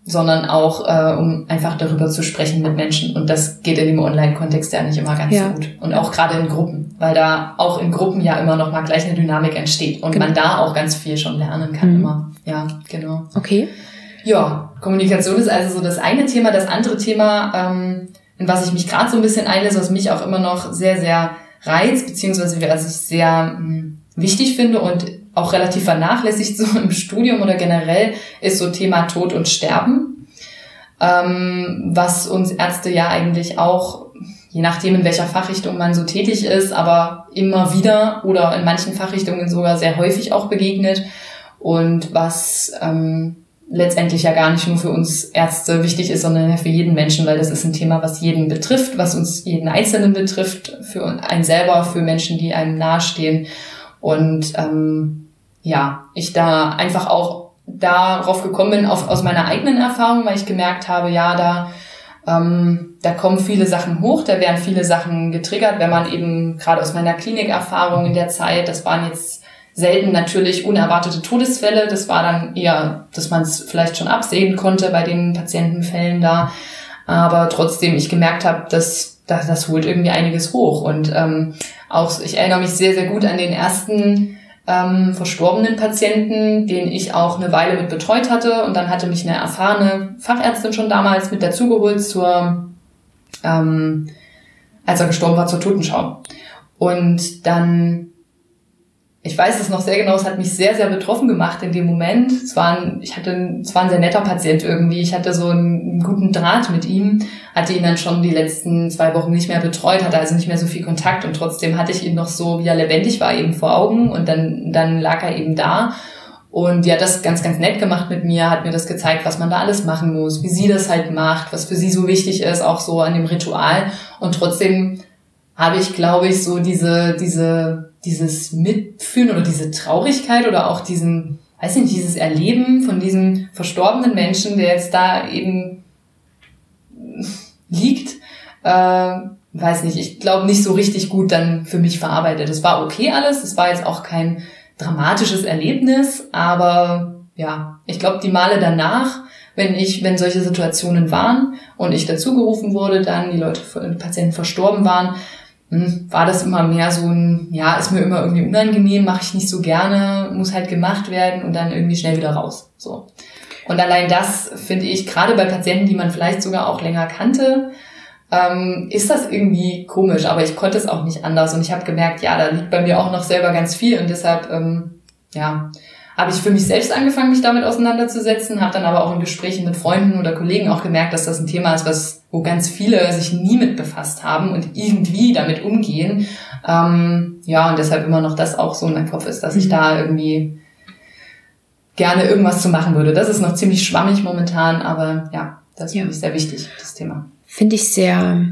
sondern auch äh, um einfach darüber zu sprechen mit Menschen. Und das geht in dem Online-Kontext ja nicht immer ganz ja. so gut. Und auch gerade in Gruppen, weil da auch in Gruppen ja immer noch mal gleich eine Dynamik entsteht und genau. man da auch ganz viel schon lernen kann mhm. immer. Ja, genau. Okay. Ja, Kommunikation ist also so das eine Thema. Das andere Thema, ähm, in was ich mich gerade so ein bisschen einlese, was mich auch immer noch sehr, sehr reizt, beziehungsweise was ich sehr mh, hm, wichtig finde und auch relativ vernachlässigt so im Studium oder generell, ist so Thema Tod und Sterben, ähm, was uns Ärzte ja eigentlich auch, je nachdem in welcher Fachrichtung man so tätig ist, aber immer wieder oder in manchen Fachrichtungen sogar sehr häufig auch begegnet und was ähm, letztendlich ja gar nicht nur für uns Ärzte wichtig ist, sondern für jeden Menschen, weil das ist ein Thema, was jeden betrifft, was uns jeden Einzelnen betrifft, für einen selber, für Menschen, die einem nahestehen. Und ähm, ja, ich da einfach auch darauf gekommen bin, auf, aus meiner eigenen Erfahrung, weil ich gemerkt habe, ja, da, ähm, da kommen viele Sachen hoch, da werden viele Sachen getriggert, wenn man eben gerade aus meiner Klinikerfahrung in der Zeit, das waren jetzt selten natürlich unerwartete Todesfälle, das war dann eher, dass man es vielleicht schon absehen konnte bei den Patientenfällen da, aber trotzdem ich gemerkt habe, dass das, das holt irgendwie einiges hoch. Und ähm, auch ich erinnere mich sehr sehr gut an den ersten ähm, verstorbenen Patienten, den ich auch eine Weile mit betreut hatte. Und dann hatte mich eine erfahrene Fachärztin schon damals mit dazugeholt zur, ähm, als er gestorben war, zur Totenschau. Und dann ich weiß es noch sehr genau, es hat mich sehr, sehr betroffen gemacht in dem Moment. Es war ein, ich hatte, es war ein sehr netter Patient irgendwie. Ich hatte so einen guten Draht mit ihm, hatte ihn dann schon die letzten zwei Wochen nicht mehr betreut, hatte also nicht mehr so viel Kontakt und trotzdem hatte ich ihn noch so, wie er lebendig war, eben vor Augen und dann, dann lag er eben da. Und die hat das ganz, ganz nett gemacht mit mir, hat mir das gezeigt, was man da alles machen muss, wie sie das halt macht, was für sie so wichtig ist, auch so an dem Ritual. Und trotzdem habe ich, glaube ich, so diese, diese dieses Mitfühlen oder diese Traurigkeit oder auch diesen, weiß nicht, dieses Erleben von diesem verstorbenen Menschen, der jetzt da eben liegt, äh, weiß nicht, ich glaube nicht so richtig gut dann für mich verarbeitet. Es war okay alles, es war jetzt auch kein dramatisches Erlebnis, aber ja, ich glaube, die Male danach, wenn ich, wenn solche Situationen waren und ich dazugerufen wurde, dann die Leute, die Patienten verstorben waren, war das immer mehr so ein, ja, ist mir immer irgendwie unangenehm, mache ich nicht so gerne, muss halt gemacht werden und dann irgendwie schnell wieder raus. So. Und allein das finde ich, gerade bei Patienten, die man vielleicht sogar auch länger kannte, ähm, ist das irgendwie komisch, aber ich konnte es auch nicht anders und ich habe gemerkt, ja, da liegt bei mir auch noch selber ganz viel und deshalb, ähm, ja, habe ich für mich selbst angefangen, mich damit auseinanderzusetzen, habe dann aber auch in Gesprächen mit Freunden oder Kollegen auch gemerkt, dass das ein Thema ist, was wo ganz viele sich nie mit befasst haben und irgendwie damit umgehen. Ähm, ja, und deshalb immer noch das auch so in meinem Kopf ist, dass ich mhm. da irgendwie gerne irgendwas zu machen würde. Das ist noch ziemlich schwammig momentan, aber ja, das ja. finde ich sehr wichtig, das Thema. Finde ich sehr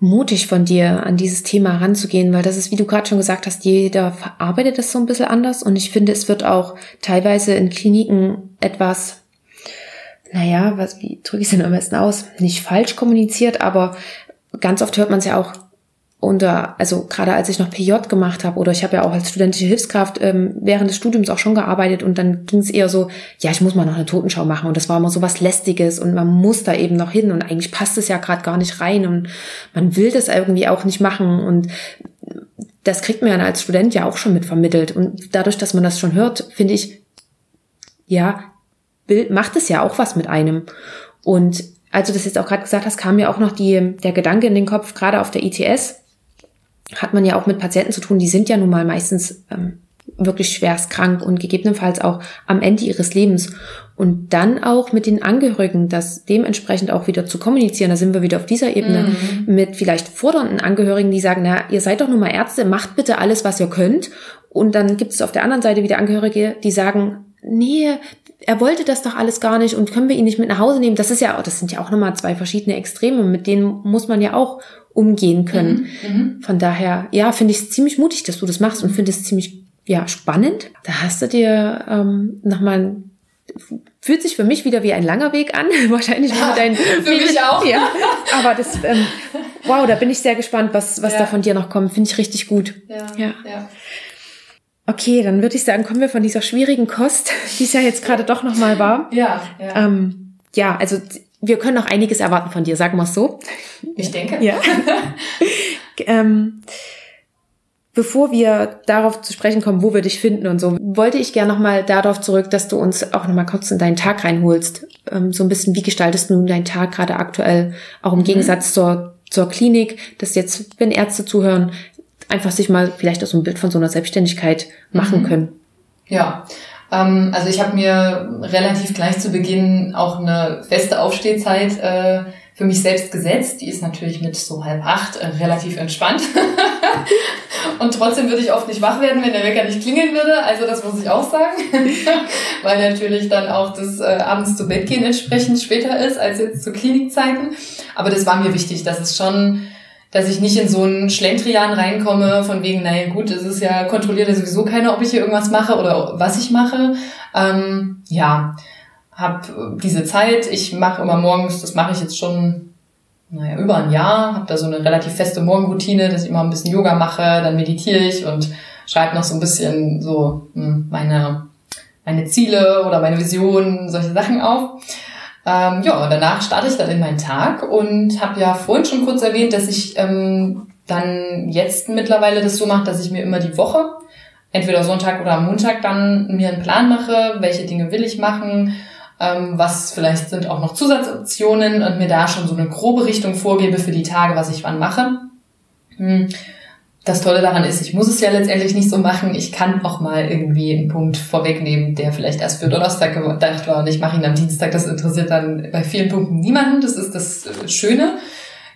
mutig von dir, an dieses Thema ranzugehen, weil das ist, wie du gerade schon gesagt hast, jeder verarbeitet das so ein bisschen anders und ich finde, es wird auch teilweise in Kliniken etwas, naja, was, wie drücke ich es denn am besten aus? Nicht falsch kommuniziert, aber ganz oft hört man es ja auch unter, also gerade als ich noch PJ gemacht habe oder ich habe ja auch als studentische Hilfskraft ähm, während des Studiums auch schon gearbeitet und dann ging es eher so, ja, ich muss mal noch eine Totenschau machen und das war immer so was Lästiges und man muss da eben noch hin und eigentlich passt es ja gerade gar nicht rein und man will das irgendwie auch nicht machen und das kriegt man ja als Student ja auch schon mit vermittelt und dadurch, dass man das schon hört, finde ich, ja, macht es ja auch was mit einem und als du das jetzt auch gerade gesagt hast, kam mir auch noch die, der Gedanke in den Kopf, gerade auf der ITS, hat man ja auch mit Patienten zu tun, die sind ja nun mal meistens ähm, wirklich schwerst krank und gegebenenfalls auch am Ende ihres Lebens. Und dann auch mit den Angehörigen, das dementsprechend auch wieder zu kommunizieren, da sind wir wieder auf dieser Ebene, mhm. mit vielleicht fordernden Angehörigen, die sagen, na, ihr seid doch nun mal Ärzte, macht bitte alles, was ihr könnt. Und dann gibt es auf der anderen Seite wieder Angehörige, die sagen, nee, er wollte das doch alles gar nicht und können wir ihn nicht mit nach Hause nehmen? Das ist ja, das sind ja auch nochmal zwei verschiedene Extreme, mit denen muss man ja auch umgehen können. Mhm, mhm. Von daher, ja, finde ich es ziemlich mutig, dass du das machst und finde es ziemlich, ja, spannend. Da hast du dir ähm, nochmal fühlt sich für mich wieder wie ein langer Weg an. [laughs] Wahrscheinlich ja, dein für mich auch. Ja. Aber das, ähm, wow, da bin ich sehr gespannt, was, was ja. da von dir noch kommt. Finde ich richtig gut. Ja. ja. ja. Okay, dann würde ich sagen, kommen wir von dieser schwierigen Kost, [laughs] die es ja jetzt gerade doch nochmal war. Ja. Ja. Ähm, ja, also wir können noch einiges erwarten von dir, sagen wir es so. Ich denke. Ja. [laughs] ähm, bevor wir darauf zu sprechen kommen, wo wir dich finden und so, wollte ich gerne nochmal darauf zurück, dass du uns auch nochmal kurz in deinen Tag reinholst. Ähm, so ein bisschen, wie gestaltest du deinen Tag gerade aktuell, auch im mhm. Gegensatz zur, zur Klinik, dass jetzt, wenn Ärzte zuhören, einfach sich mal vielleicht auch so ein Bild von so einer Selbstständigkeit machen mhm. können. Ja, ähm, also ich habe mir relativ gleich zu Beginn auch eine feste Aufstehzeit äh, für mich selbst gesetzt. Die ist natürlich mit so halb acht äh, relativ entspannt. [laughs] Und trotzdem würde ich oft nicht wach werden, wenn der Wecker nicht klingeln würde. Also das muss ich auch sagen. [laughs] Weil natürlich dann auch das äh, abends zu Bett gehen entsprechend später ist als jetzt zu Klinikzeiten. Aber das war mir wichtig, dass es schon dass ich nicht in so einen Schlendrian reinkomme, von wegen, naja gut, es ist ja, kontrolliert ja sowieso keiner, ob ich hier irgendwas mache oder was ich mache. Ähm, ja, habe diese Zeit, ich mache immer morgens, das mache ich jetzt schon, naja, über ein Jahr, habe da so eine relativ feste Morgenroutine, dass ich immer ein bisschen Yoga mache, dann meditiere ich und schreibe noch so ein bisschen so hm, meine, meine Ziele oder meine Visionen, solche Sachen auf. Ähm, ja, und danach starte ich dann in meinen Tag und habe ja vorhin schon kurz erwähnt, dass ich ähm, dann jetzt mittlerweile das so mache, dass ich mir immer die Woche, entweder Sonntag oder Montag, dann mir einen Plan mache, welche Dinge will ich machen, ähm, was vielleicht sind auch noch Zusatzoptionen und mir da schon so eine grobe Richtung vorgebe für die Tage, was ich wann mache. Hm das Tolle daran ist, ich muss es ja letztendlich nicht so machen. Ich kann auch mal irgendwie einen Punkt vorwegnehmen, der vielleicht erst für Donnerstag gedacht war und ich mache ihn am Dienstag. Das interessiert dann bei vielen Punkten niemanden. Das ist das Schöne.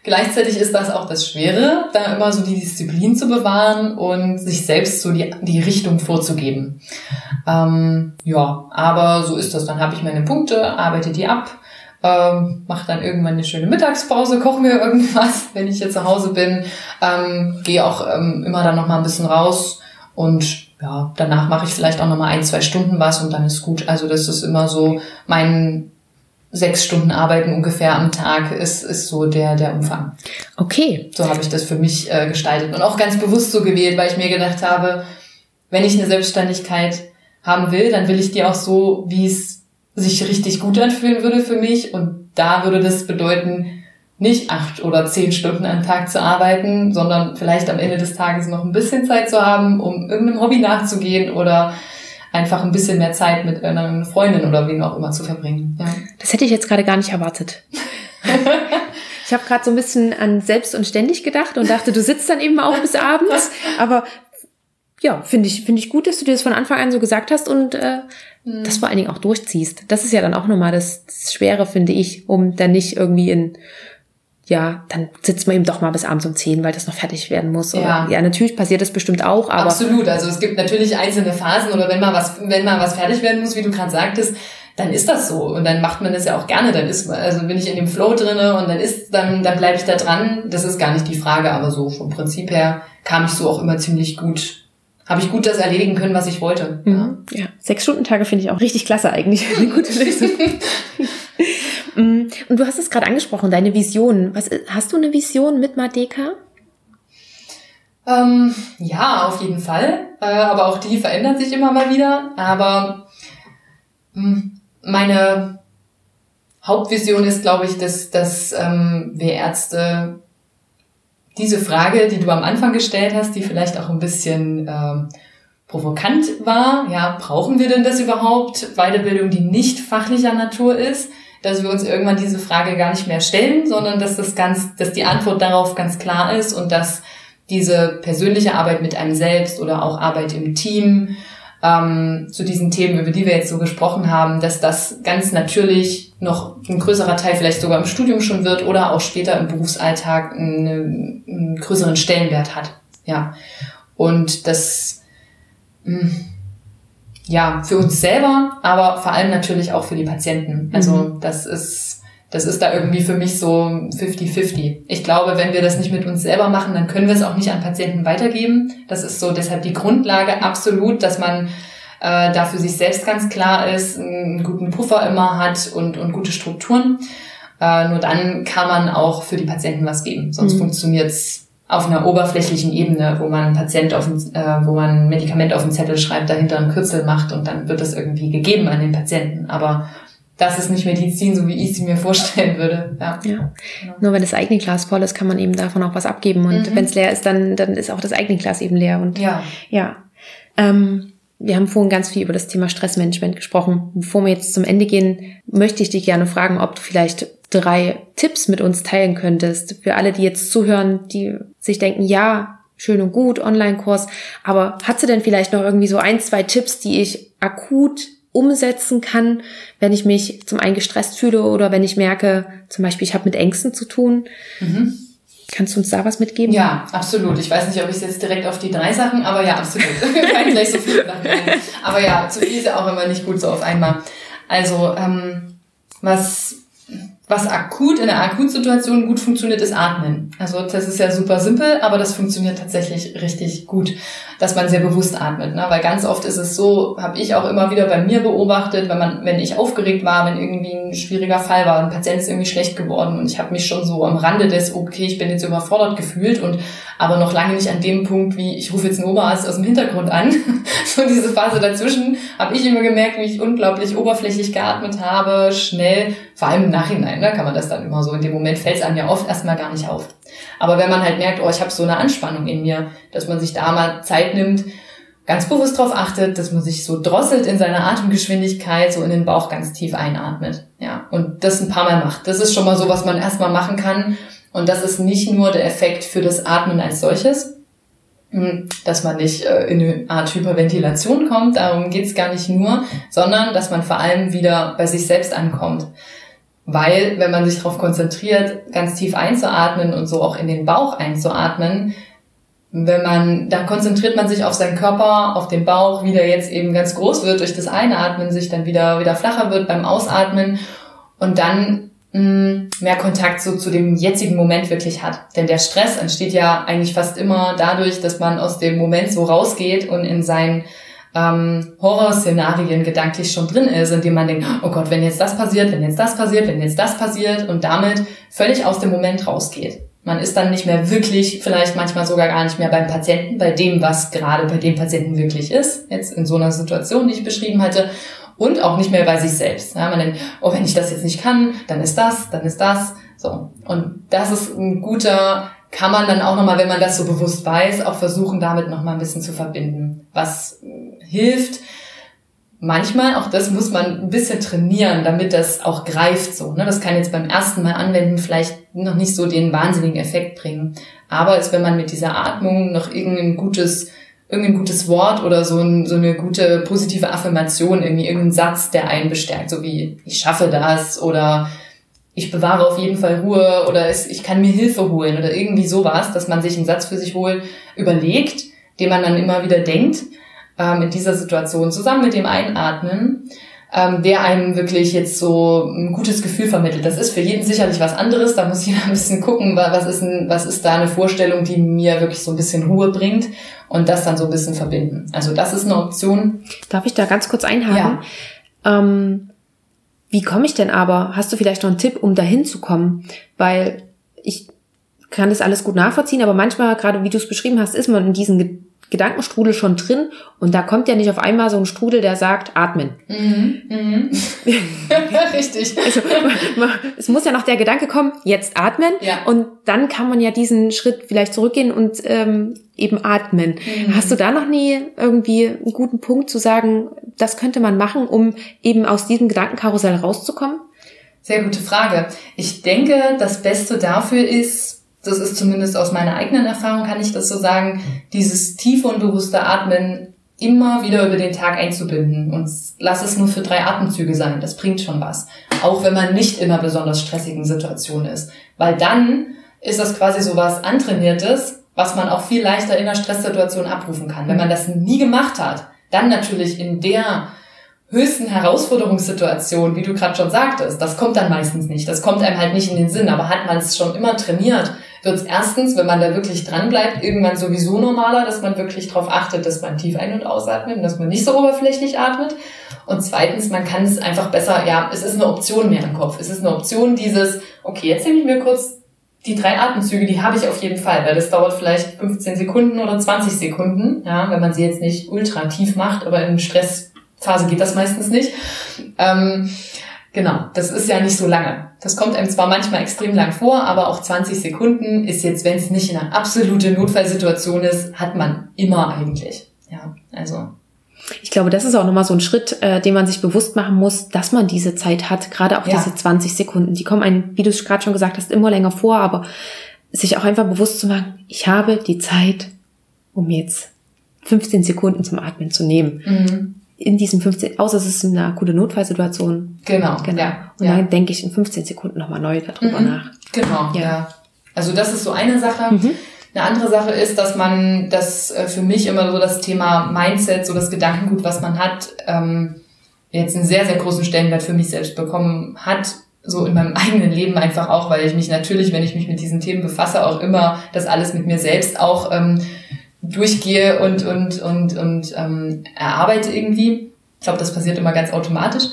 Gleichzeitig ist das auch das Schwere, da immer so die Disziplin zu bewahren und sich selbst so die, die Richtung vorzugeben. Ähm, ja, aber so ist das. Dann habe ich meine Punkte, arbeite die ab ähm, mache dann irgendwann eine schöne Mittagspause, koche mir irgendwas, [laughs] wenn ich hier zu Hause bin, ähm, gehe auch ähm, immer dann noch mal ein bisschen raus und ja, danach mache ich vielleicht auch noch mal ein, zwei Stunden was und dann ist gut. Also das ist immer so mein sechs Stunden Arbeiten ungefähr am Tag ist, ist so der, der Umfang. Okay. So habe ich das für mich äh, gestaltet und auch ganz bewusst so gewählt, weil ich mir gedacht habe, wenn ich eine Selbstständigkeit haben will, dann will ich die auch so, wie es sich richtig gut anfühlen würde für mich. Und da würde das bedeuten, nicht acht oder zehn Stunden am Tag zu arbeiten, sondern vielleicht am Ende des Tages noch ein bisschen Zeit zu haben, um irgendeinem Hobby nachzugehen oder einfach ein bisschen mehr Zeit mit einer Freundin oder wem auch immer zu verbringen. Ja. Das hätte ich jetzt gerade gar nicht erwartet. [laughs] ich habe gerade so ein bisschen an selbst und ständig gedacht und dachte, du sitzt dann eben auch bis abends. Aber ja, finde ich, finde ich gut, dass du dir das von Anfang an so gesagt hast und äh, mhm. das vor allen Dingen auch durchziehst. Das ist ja dann auch nochmal das, das Schwere, finde ich, um dann nicht irgendwie in ja, dann sitzt man eben doch mal bis abends um zehn, weil das noch fertig werden muss. Oder, ja. ja, natürlich passiert das bestimmt auch, aber. Absolut. Also es gibt natürlich einzelne Phasen oder wenn mal was, wenn mal was fertig werden muss, wie du gerade sagtest, dann ist das so. Und dann macht man das ja auch gerne. Dann ist, also bin ich in dem Flow drinne und dann ist, dann, dann bleibe ich da dran. Das ist gar nicht die Frage, aber so vom Prinzip her kam ich so auch immer ziemlich gut habe ich gut das erledigen können, was ich wollte. Mhm. Ja, sechs Stunden Tage finde ich auch richtig klasse eigentlich. Eine [laughs] gute Lösung. [laughs] Mm, und du hast es gerade angesprochen, deine Vision. Was, hast du eine Vision mit Madeka? Ähm, ja, auf jeden Fall. Äh, aber auch die verändert sich immer mal wieder. Aber mh, mm, meine Hauptvision ist, glaube ich, dass, dass ähm, wir Ärzte diese Frage, die du am Anfang gestellt hast, die vielleicht auch ein bisschen ähm, provokant war, ja, brauchen wir denn das überhaupt? Weiterbildung, die nicht fachlicher Natur ist, dass wir uns irgendwann diese Frage gar nicht mehr stellen, sondern dass das ganz, dass die Antwort darauf ganz klar ist und dass diese persönliche Arbeit mit einem selbst oder auch Arbeit im Team ähm, zu diesen Themen, über die wir jetzt so gesprochen haben, dass das ganz natürlich noch ein größerer Teil vielleicht sogar im Studium schon wird oder auch später im Berufsalltag einen, einen größeren Stellenwert hat. Ja. Und das mh, hm, ja, für uns selber, aber vor allem natürlich auch für die Patienten. Also mhm. das ist, das ist da irgendwie für mich so 50-50. Ich glaube, wenn wir das nicht mit uns selber machen, dann können wir es auch nicht an Patienten weitergeben. Das ist so deshalb die Grundlage absolut, dass man äh, da für sich selbst ganz klar ist, einen guten Puffer immer hat und, und gute Strukturen. Äh, nur dann kann man auch für die Patienten was geben. Sonst mhm. funktioniert's auf einer oberflächlichen Ebene, wo man Patient auf, äh, wo man ein Medikament auf den Zettel schreibt, dahinter ein Kürzel macht und dann wird das irgendwie gegeben an den Patienten. Aber das ist nicht Medizin, so wie ich sie mir vorstellen würde. Ja. ja. Genau. Nur wenn das eigene Glas voll ist, kann man eben davon auch was abgeben. Und mhm. wenn es leer ist, dann, dann ist auch das eigene Glas eben leer. Und ja. ja. Ähm, wir haben vorhin ganz viel über das Thema Stressmanagement gesprochen. Bevor wir jetzt zum Ende gehen, möchte ich dich gerne fragen, ob du vielleicht drei Tipps mit uns teilen könntest. Für alle, die jetzt zuhören, die sich denken, ja, schön und gut, Online-Kurs, aber hast du denn vielleicht noch irgendwie so ein, zwei Tipps, die ich akut umsetzen kann, wenn ich mich zum einen gestresst fühle oder wenn ich merke, zum Beispiel, ich habe mit Ängsten zu tun? Mhm. Kannst du uns da was mitgeben? Ja, absolut. Ich weiß nicht, ob ich jetzt direkt auf die drei Sachen, aber ja, absolut. [laughs] Kann gleich so viele Sachen. Aber ja, zu viel ist ja auch immer nicht gut so auf einmal. Also, ähm, was was akut in einer Akutsituation gut funktioniert, ist Atmen. Also das ist ja super simpel, aber das funktioniert tatsächlich richtig gut, dass man sehr bewusst atmet. Ne? Weil ganz oft ist es so, habe ich auch immer wieder bei mir beobachtet, wenn man, wenn ich aufgeregt war, wenn irgendwie ein schwieriger Fall war, ein Patient ist irgendwie schlecht geworden und ich habe mich schon so am Rande des, okay, ich bin jetzt überfordert gefühlt und aber noch lange nicht an dem Punkt, wie ich rufe jetzt einen Oberarzt aus dem Hintergrund an. [laughs] so diese Phase dazwischen habe ich immer gemerkt, wie ich unglaublich oberflächlich geatmet habe, schnell, vor allem im Nachhinein ne, kann man das dann immer so. In dem Moment fällt es einem ja oft erstmal gar nicht auf. Aber wenn man halt merkt, oh, ich habe so eine Anspannung in mir, dass man sich da mal Zeit nimmt, ganz bewusst darauf achtet, dass man sich so drosselt in seiner Atemgeschwindigkeit, so in den Bauch ganz tief einatmet. Ja, und das ein paar Mal macht. Das ist schon mal so, was man erstmal machen kann. Und das ist nicht nur der Effekt für das Atmen als solches, hm, dass man nicht äh, in eine Art Hyperventilation kommt, darum geht's gar nicht nur, sondern dass man vor allem wieder bei sich selbst ankommt. Weil, wenn man sich darauf konzentriert, ganz tief einzuatmen und so auch in den Bauch einzuatmen, wenn man, dann konzentriert man sich auf seinen Körper, auf den Bauch, wie der jetzt eben ganz groß wird durch das Einatmen, sich dann wieder, wieder flacher wird beim Ausatmen und dann mh, hm, mehr Kontakt so zu dem jetzigen Moment wirklich hat. Denn der Stress entsteht ja eigentlich fast immer dadurch, dass man aus dem Moment so rausgeht und in sein ähm, Horrorszenarien gedanklich schon drin ist, indem man denkt, oh Gott, wenn jetzt das passiert, wenn jetzt das passiert, wenn jetzt das passiert und damit völlig aus dem Moment rausgeht. Man ist dann nicht mehr wirklich, vielleicht manchmal sogar gar nicht mehr beim Patienten, bei dem, was gerade bei dem Patienten wirklich ist, jetzt in so einer Situation, die ich beschrieben hatte, und auch nicht mehr bei sich selbst. Ja, man denkt, oh, wenn ich das jetzt nicht kann, dann ist das, dann ist das. So. Und das ist ein guter, kann man dann auch nochmal, wenn man das so bewusst weiß, auch versuchen, damit nochmal ein bisschen zu verbinden. Was hilft, manchmal, auch das muss man ein bisschen trainieren, damit das auch greift so. Ne? Das kann jetzt beim ersten Mal anwenden vielleicht noch nicht so den wahnsinnigen Effekt bringen. Aber ist, wenn man mit dieser Atmung noch irgendein gutes, irgendein gutes Wort oder so, ein, so eine gute positive Affirmation, irgendwie irgendein Satz, der einen bestärkt, so wie ich schaffe das oder ich bewahre auf jeden Fall Ruhe oder ich kann mir Hilfe holen oder irgendwie sowas, dass man sich einen Satz für sich holt, überlegt, den man dann immer wieder denkt ähm, in dieser Situation zusammen mit dem Einatmen, ähm, der einem wirklich jetzt so ein gutes Gefühl vermittelt. Das ist für jeden sicherlich was anderes. Da muss [laughs] jeder ein bisschen gucken, was ist, ein, was ist da eine Vorstellung, die mir wirklich so ein bisschen Ruhe bringt und das dann so ein bisschen verbinden. Also das ist eine Option. Darf ich da ganz kurz einhaken? Ja. Ähm, wie komme ich denn aber? Hast du vielleicht noch einen Tipp, um dahin zu kommen? Weil ich kann das alles gut nachvollziehen, aber manchmal, gerade wie du es beschrieben hast, ist man in diesen Gedankenstrudel schon drin und da kommt ja nicht auf einmal so ein Strudel, der sagt, atmen. Mhm, mhm. [laughs] Richtig. Also, es muss ja noch der Gedanke kommen, jetzt atmen ja. und dann kann man ja diesen Schritt vielleicht zurückgehen und ähm, eben atmen. Mhm. Hast du da noch nie irgendwie einen guten Punkt zu sagen, das könnte man machen, um eben aus diesem Gedankenkarussell rauszukommen? Sehr gute Frage. Ich denke, das Beste dafür ist, das ist zumindest aus meiner eigenen Erfahrung, kann ich das so sagen, dieses tiefe und bewusste Atmen immer wieder über den Tag einzubinden. Und lass es nur für drei Atemzüge sein. Das bringt schon was. Auch wenn man nicht in einer besonders stressigen Situation ist. Weil dann ist das quasi so was Antrainiertes, was man auch viel leichter in einer Stresssituation abrufen kann. Wenn man das nie gemacht hat, dann natürlich in der höchsten Herausforderungssituation, wie du gerade schon sagtest, das kommt dann meistens nicht. Das kommt einem halt nicht in den Sinn. Aber hat man es schon immer trainiert, wird es erstens, wenn man da wirklich dran bleibt, irgendwann sowieso normaler, dass man wirklich darauf achtet, dass man tief ein- und ausatmet und dass man nicht so oberflächlich atmet. Und zweitens, man kann es einfach besser, ja, es ist eine Option mehr im Kopf. Es ist eine Option dieses, okay, jetzt nehme ich mir kurz die drei Atemzüge, die habe ich auf jeden Fall, weil das dauert vielleicht 15 Sekunden oder 20 Sekunden, ja, wenn man sie jetzt nicht ultra tief macht, aber in Stressphase geht das meistens nicht. Ähm, Genau, das ist ja nicht so lange. Das kommt einem zwar manchmal extrem lang vor, aber auch 20 Sekunden ist jetzt, wenn es nicht eine absolute Notfallsituation ist, hat man immer eigentlich. Ja, also. Ich glaube, das ist auch nochmal so ein Schritt, äh, den man sich bewusst machen muss, dass man diese Zeit hat, gerade auch ja. diese 20 Sekunden. Die kommen einem, wie du es gerade schon gesagt hast, immer länger vor, aber sich auch einfach bewusst zu machen, ich habe die Zeit, um jetzt 15 Sekunden zum Atmen zu nehmen. Mhm in diesem 15, außer es ist eine akute Notfallsituation. Genau. genau. Ja, und ja. dann denke ich in 15 Sekunden nochmal neu darüber mhm. nach. Genau, ja. ja. Also das ist so eine Sache. Mhm. Eine andere Sache ist, dass man das äh, für mich immer so das Thema Mindset, so das Gedankengut, was man hat, ähm, jetzt einen sehr, sehr großen Stellenwert für mich selbst bekommen hat, so in meinem [laughs] eigenen Leben einfach auch, weil ich mich natürlich, wenn ich mich mit diesen Themen befasse, auch immer das alles mit mir selbst auch ähm, durchgehe und, und, und, und ähm, erarbeite irgendwie. Ich glaube, das passiert immer ganz automatisch.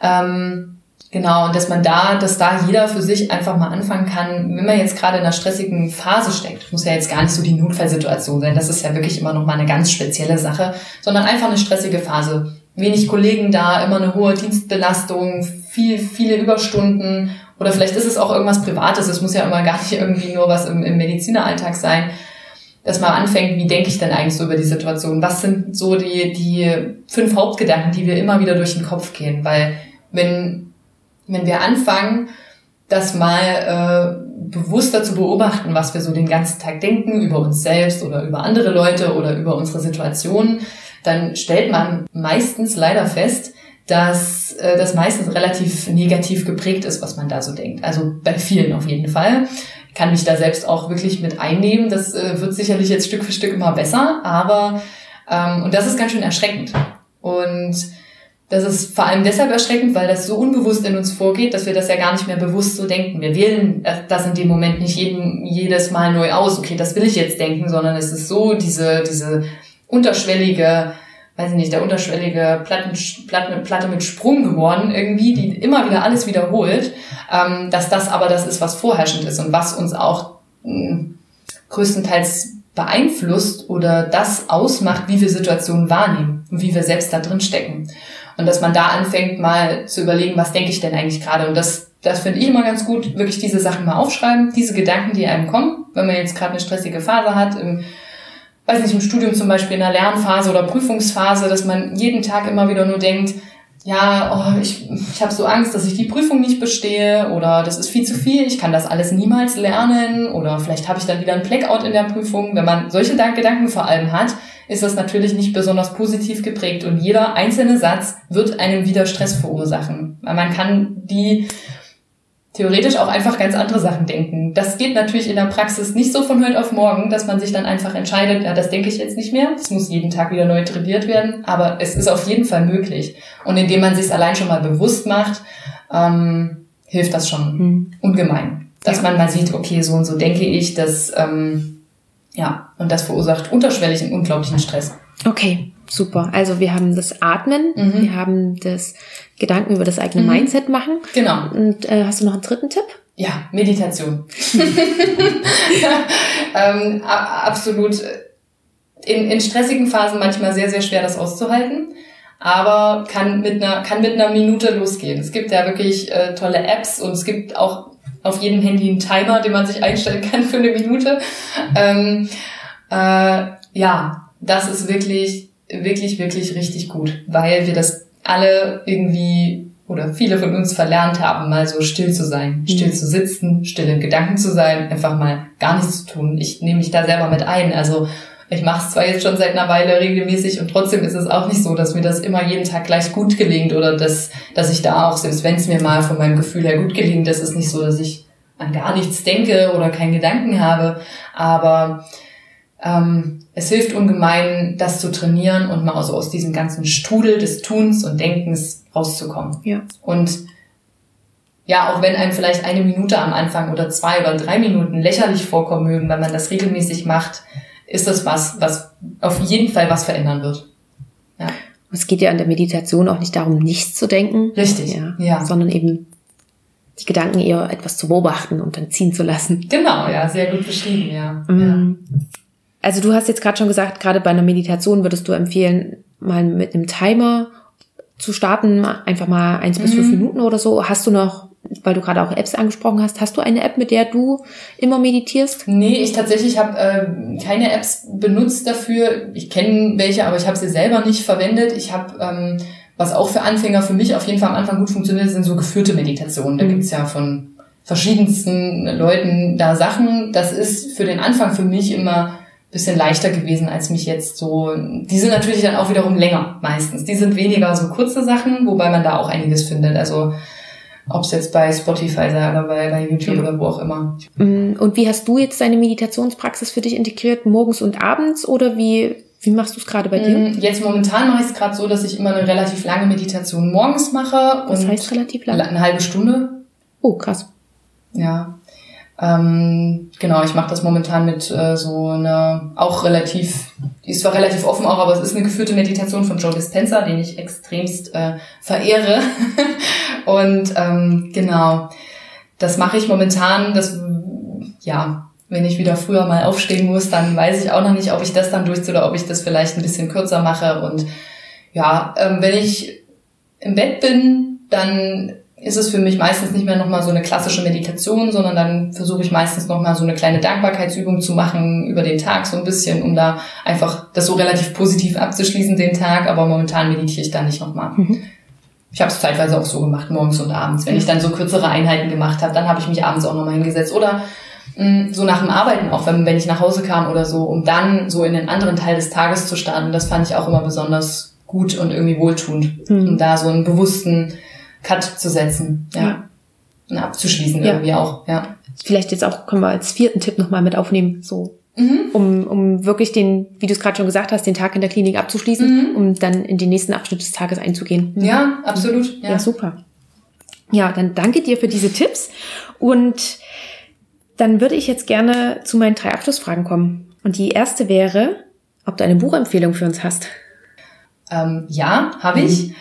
Ähm, genau, und dass man da, dass da jeder für sich einfach mal anfangen kann, wenn man jetzt gerade in einer stressigen Phase steckt, muss ja jetzt gar nicht so die Notfallsituation sein, das ist ja wirklich immer noch mal eine ganz spezielle Sache, sondern einfach eine stressige Phase. Wenig Kollegen da, immer eine hohe Dienstbelastung, viel, viele Überstunden oder vielleicht ist es auch irgendwas Privates, es muss ja immer gar nicht irgendwie nur was im, im Medizineralltag sein dass man anfängt, wie denke ich denn eigentlich so über die Situation? Was sind so die, die fünf Hauptgedanken, die wir immer wieder durch den Kopf gehen? Weil wenn, wenn wir anfangen, das mal äh, bewusster zu beobachten, was wir so den ganzen Tag denken über uns selbst oder über andere Leute oder über unsere Situation, dann stellt man meistens leider fest, dass äh, das meistens relativ negativ geprägt ist, was man da so denkt. Also bei vielen auf jeden Fall kann mich da selbst auch wirklich mit einnehmen. Das äh, wird sicherlich jetzt Stück für Stück immer besser, aber ähm, und das ist ganz schön erschreckend. Und das ist vor allem deshalb erschreckend, weil das so unbewusst in uns vorgeht, dass wir das ja gar nicht mehr bewusst so denken. Wir wählen das in dem Moment nicht jeden, jedes Mal neu aus, okay, das will ich jetzt denken, sondern es ist so diese, diese unterschwellige weiß ich nicht, der unterschwellige Platten, Platte, Platte mit Sprung geworden irgendwie, die immer wieder alles wiederholt, ähm, dass das aber das ist, was vorherrschend ist und was uns auch mh, größtenteils beeinflusst oder das ausmacht, wie wir Situationen wahrnehmen und wie wir selbst da drin stecken. Und dass man da anfängt, mal zu überlegen, was denke ich denn eigentlich gerade? Und das, das finde ich immer ganz gut, wirklich diese Sachen mal aufschreiben, diese Gedanken, die einem kommen, wenn man jetzt gerade eine stressige Phase hat, im, weiß nicht, im Studium zum Beispiel in der Lernphase oder Prüfungsphase, dass man jeden Tag immer wieder nur denkt, ja, oh, ich, ich habe so Angst, dass ich die Prüfung nicht bestehe oder das ist viel zu viel, ich kann das alles niemals lernen oder vielleicht habe ich dann wieder ein Blackout in der Prüfung. Wenn man solche Gedanken vor allem hat, ist das natürlich nicht besonders positiv geprägt und jeder einzelne Satz wird einem wieder Stress verursachen. Man kann die theoretisch auch einfach ganz andere Sachen denken. Das geht natürlich in der Praxis nicht so von heute auf morgen, dass man sich dann einfach entscheidet, ja, das denke ich jetzt nicht mehr. Das muss jeden Tag wieder neu trainiert werden. Aber es ist auf jeden Fall möglich. Und indem man sich allein schon mal bewusst macht, ähm, hilft das schon mhm. ungemein. Dass ja. man mal sieht, okay, so und so denke ich, dass, ähm, ja, und das verursacht unterschwellig einen unglaublichen Stress. Okay, super. Also wir haben das Atmen, mhm. wir haben das Gedanken über das eigene mhm. Mindset machen. Genau. Und äh, hast du noch einen dritten Tipp? Ja, Meditation. [laughs] ähm, absolut in, in stressigen Phasen manchmal sehr, sehr schwer, das auszuhalten. Aber kann mit einer, kann mit einer Minute losgehen. Es gibt ja wirklich äh, tolle Apps und es gibt auch auf jedem Handy einen Timer, den man sich einstellen kann für eine Minute. Ähm, äh, ja, das ist wirklich, wirklich, wirklich richtig gut, weil wir das alle irgendwie oder viele von uns verlernt haben, mal so still zu sein, mhm. still zu sitzen, still in Gedanken zu sein, einfach mal gar nichts zu tun. Ich nehme mich da selber mit ein. Also ich mache es zwar jetzt schon seit einer Weile regelmäßig und trotzdem ist es auch nicht so, dass mir das immer jeden Tag gleich gut gelingt oder dass, dass ich da auch, selbst wenn es mir mal von meinem Gefühl her gut gelingt, ist es nicht so, dass ich an gar nichts denke oder keinen Gedanken habe. Aber ähm, es hilft ungemein, das zu trainieren und mal so aus diesem ganzen Strudel des Tuns und Denkens rauszukommen. Ja. Und ja, auch wenn einem vielleicht eine Minute am Anfang oder zwei oder drei Minuten lächerlich vorkommen mögen, wenn man das regelmäßig macht, ist das was, was auf jeden Fall was verändern wird. Ja. Es geht ja an der Meditation auch nicht darum, nichts zu denken. Richtig. Ja. ja. Sondern eben die Gedanken eher etwas zu beobachten und dann ziehen zu lassen. Genau, ja, sehr gut beschrieben, ja. Mhm. ja. Also du hast jetzt gerade schon gesagt, gerade bei einer Meditation würdest du empfehlen, mal mit einem Timer zu starten, einfach mal eins bis fünf mhm. Minuten oder so. Hast du noch, weil du gerade auch Apps angesprochen hast, hast du eine App, mit der du immer meditierst? Nee, ich tatsächlich habe äh, keine Apps benutzt dafür. Ich kenne welche, aber ich habe sie selber nicht verwendet. Ich habe, ähm, was auch für Anfänger für mich auf jeden Fall am Anfang gut funktioniert, sind so geführte Meditationen. Da mhm. gibt's ja von verschiedensten Leuten da Sachen. Das ist für den Anfang für mich immer bisschen leichter gewesen als mich jetzt so. Die sind natürlich dann auch wiederum länger meistens. Die sind weniger so kurze Sachen, wobei man da auch einiges findet. Also ob es jetzt bei Spotify sei oder bei, bei YouTube ja. oder wo auch immer. Mm, und wie hast du jetzt deine Meditationspraxis für dich integriert? Morgens und abends oder wie, wie machst du es gerade bei dir? Mm, jetzt momentan mache ich es gerade so, dass ich immer eine relativ lange Meditation morgens mache. Was heißt relativ lang? Eine halbe Stunde. Oh, krass. Ja, ähm, genau, ich mache das momentan mit äh, so einer auch relativ, die ist zwar relativ offen auch, aber es ist eine geführte Meditation von Joe Dispenza, den ich extremst äh, verehre. [laughs] Und ähm, genau, das mache ich momentan. Das ja, wenn ich wieder früher mal aufstehen muss, dann weiß ich auch noch nicht, ob ich das dann durchziehe oder ob ich das vielleicht ein bisschen kürzer mache. Und ja, ähm, wenn ich im Bett bin, dann ist es für mich meistens nicht mehr nochmal so eine klassische Meditation, sondern dann versuche ich meistens nochmal so eine kleine Dankbarkeitsübung zu machen über den Tag so ein bisschen, um da einfach das so relativ positiv abzuschließen, den Tag. Aber momentan meditiere ich da nicht nochmal. Mhm. Ich habe es zeitweise auch so gemacht, morgens und abends. Wenn ich dann so kürzere Einheiten gemacht habe, dann habe ich mich abends auch nochmal hingesetzt. Oder mm, so nach dem Arbeiten auch, wenn, wenn ich nach Hause kam oder so, um dann so in den anderen Teil des Tages zu starten. Das fand ich auch immer besonders gut und irgendwie wohltuend. Mhm. Um da so einen bewussten Cut zu setzen. Ja. ja. Und abzuschließen ja. irgendwie auch, ja. Vielleicht jetzt auch können wir als vierten Tipp nochmal mit aufnehmen, so. Mhm. Um, um wirklich den, wie du es gerade schon gesagt hast, den Tag in der Klinik abzuschließen, mhm. um dann in den nächsten Abschnitt des Tages einzugehen. Mhm. Ja, absolut. Ja. ja, super. Ja, dann danke dir für diese Tipps und dann würde ich jetzt gerne zu meinen drei Abschlussfragen kommen. Und die erste wäre, ob du eine Buchempfehlung für uns hast. Ähm, ja, habe ich.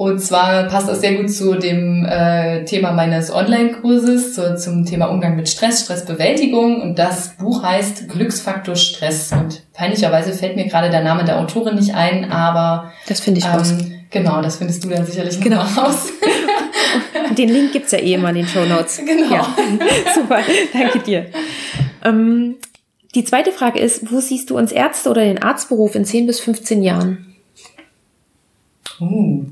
Und zwar passt das sehr gut zu dem äh, Thema meines Online-Kurses, so, zum Thema Umgang mit Stress, Stressbewältigung. Und das Buch heißt Glücksfaktor Stress. Und peinlicherweise fällt mir gerade der Name der Autorin nicht ein, aber... Das finde ich ähm, raus. Genau, das findest du dann sicherlich genau. raus. [laughs] den Link gibt's ja eh immer in den Show Notes. [laughs] Genau. Ja. [laughs] Super, danke dir. Ähm, die zweite Frage ist, wo siehst du uns Ärzte oder den Arztberuf in 10 bis 15 Jahren? Uh.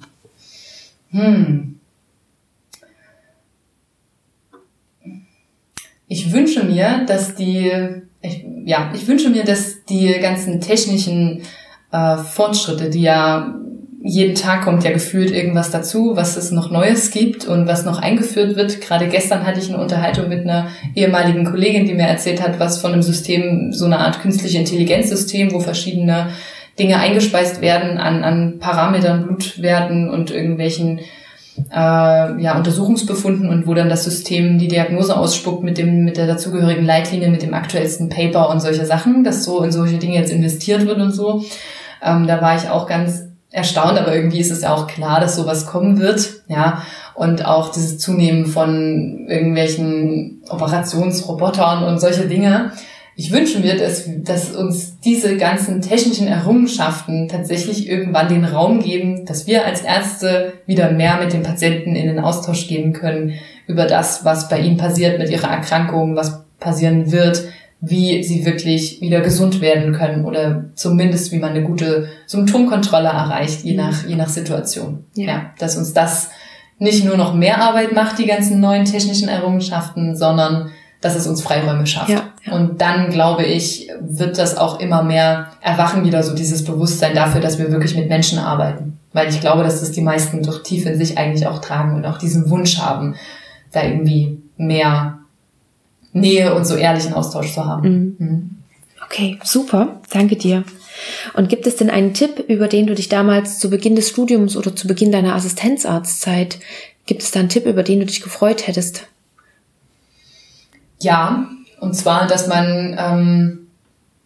Hm. Ich wünsche mir, dass die, ich, ja, ich wünsche mir, dass die ganzen technischen äh, Fortschritte, die ja jeden Tag kommt ja gefühlt irgendwas dazu, was es noch Neues gibt und was noch eingeführt wird. Gerade gestern hatte ich eine Unterhaltung mit einer ehemaligen Kollegin, die mir erzählt hat, was von einem System, so eine Art künstliche Intelligenzsystem, wo verschiedene Dinge eingespeist werden an, an Parametern, Blutwerten und irgendwelchen äh, ja, Untersuchungsbefunden und wo dann das System die Diagnose ausspuckt mit dem mit der dazugehörigen Leitlinie, mit dem aktuellsten Paper und solche Sachen, dass so in solche Dinge jetzt investiert wird und so. Ähm, da war ich auch ganz erstaunt, aber irgendwie ist es ja auch klar, dass sowas kommen wird, ja. Und auch dieses Zunehmen von irgendwelchen Operationsrobotern und solche Dinge. Ich wünsche mir, dass, dass uns diese ganzen technischen Errungenschaften tatsächlich irgendwann den Raum geben, dass wir als Ärzte wieder mehr mit den Patienten in den Austausch gehen können über das, was bei ihnen passiert mit ihrer Erkrankung, was passieren wird, wie sie wirklich wieder gesund werden können oder zumindest wie man eine gute Symptomkontrolle erreicht, je mhm. nach, je nach Situation. Ja. ja, dass uns das nicht nur noch mehr Arbeit macht, die ganzen neuen technischen Errungenschaften, sondern dass es uns Freiräume schafft. Ja, ja. Und dann, glaube ich, wird das auch immer mehr erwachen wieder so dieses Bewusstsein dafür, dass wir wirklich mit Menschen arbeiten. Weil ich glaube, dass das die meisten durch tief in sich eigentlich auch tragen und auch diesen Wunsch haben, da irgendwie mehr Nähe und so ehrlichen Austausch zu haben. Mhm. Mhm. Okay, super. Danke dir. Und gibt es denn einen Tipp, über den du dich damals zu Beginn des Studiums oder zu Beginn deiner Assistenzarztzeit, gibt es da einen Tipp, über den du dich gefreut hättest? Ja, und zwar, dass man ähm,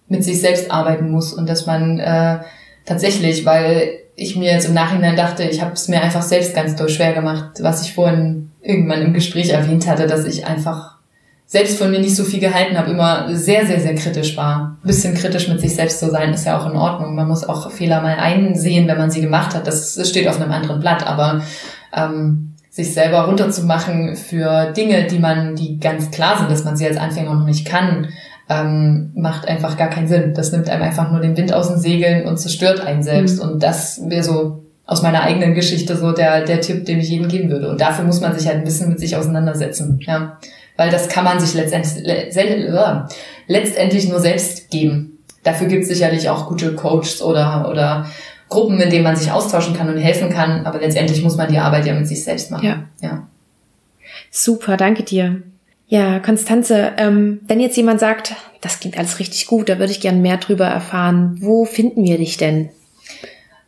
mit sich selbst arbeiten muss und dass man äh, tatsächlich, weil ich mir jetzt im Nachhinein dachte, ich habe es mir einfach selbst ganz doll schwer gemacht, was ich vorhin irgendwann im Gespräch erwähnt hatte, dass ich einfach selbst von mir nicht so viel gehalten habe, immer sehr, sehr, sehr kritisch war. Ein bisschen kritisch mit sich selbst zu sein, ist ja auch in Ordnung. Man muss auch Fehler mal einsehen, wenn man sie gemacht hat. Das, das steht auf einem anderen Blatt. Aber ähm, sich selber runterzumachen für Dinge, die man, die ganz klar sind, dass man sie als Anfänger noch nicht kann, ähm, macht einfach gar keinen Sinn. Das nimmt einem einfach nur den Wind aus den Segeln und zerstört einen selbst. Mhm. Und das wäre so aus meiner eigenen Geschichte so der, der Tipp, den ich jedem geben würde. Und dafür muss man sich halt ein bisschen mit sich auseinandersetzen. Ja weil das kann man sich letztendlich, letztendlich nur selbst geben. Dafür gibt es sicherlich auch gute Coaches oder, oder Gruppen, in denen man sich austauschen kann und helfen kann, aber letztendlich muss man die Arbeit ja mit sich selbst machen. Ja. ja. Super, danke dir. Ja, Konstanze, ähm, wenn jetzt jemand sagt, das klingt alles richtig gut, da würde ich gern mehr drüber erfahren, wo finden wir dich denn?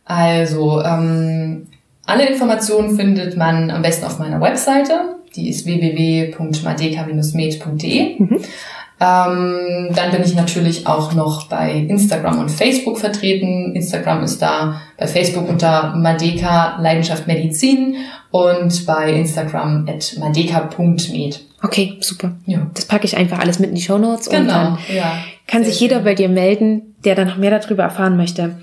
Also, ähm, alle Informationen findet man am besten auf meiner Webseite die ist www.madeka-med.de. Mhm. Ähm, dann bin ich natürlich auch noch bei Instagram und Facebook vertreten. Instagram ist da bei Facebook unter Madeka Leidenschaft Medizin und bei Instagram at madeka.med. Okay, super. Ja. Das packe ich einfach alles mit in die Show Notes genau, und dann ja, kann sich jeder schön. bei dir melden, der dann noch mehr darüber erfahren möchte.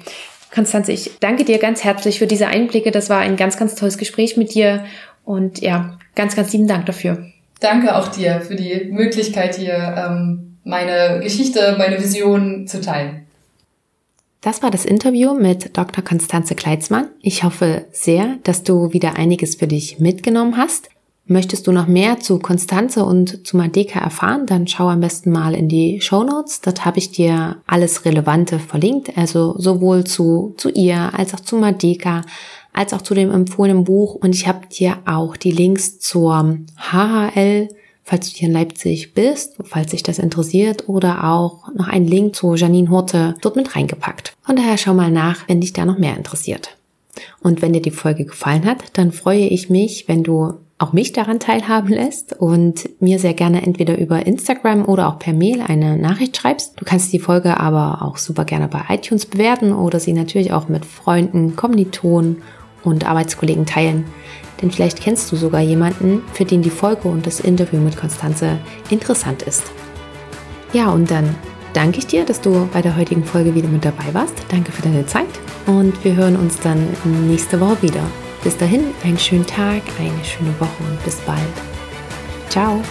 Konstanze, ich danke dir ganz herzlich für diese Einblicke. Das war ein ganz, ganz tolles Gespräch mit dir. Und ja, Ganz, ganz lieben Dank dafür. Danke auch dir für die Möglichkeit hier, ähm, meine Geschichte, meine Vision zu teilen. Das war das Interview mit Dr. Konstanze Kleitzmann. Ich hoffe sehr, dass du wieder einiges für dich mitgenommen hast. Möchtest du noch mehr zu Konstanze und zu Madeka erfahren, dann schau am besten mal in die Show Notes. Dort habe ich dir alles Relevante verlinkt, also sowohl zu, zu ihr als auch zu Madeka, als auch zu dem empfohlenen Buch. Und ich habe dir auch die Links zur HHL, falls du hier in Leipzig bist, falls dich das interessiert, oder auch noch einen Link zu Janine Horte dort mit reingepackt. Von daher schau mal nach, wenn dich da noch mehr interessiert. Und wenn dir die Folge gefallen hat, dann freue ich mich, wenn du auch mich daran teilhaben lässt und mir sehr gerne entweder über Instagram oder auch per Mail eine Nachricht schreibst. Du kannst die Folge aber auch super gerne bei iTunes bewerten oder sie natürlich auch mit Freunden, Kommilitonen und Arbeitskollegen teilen. Denn vielleicht kennst du sogar jemanden, für den die Folge und das Interview mit Konstanze interessant ist. Ja, und dann danke ich dir, dass du bei der heutigen Folge wieder mit dabei warst. Danke für deine Zeit und wir hören uns dann nächste Woche wieder. Bis dahin, einen schönen Tag, eine schöne Woche und bis bald. Ciao.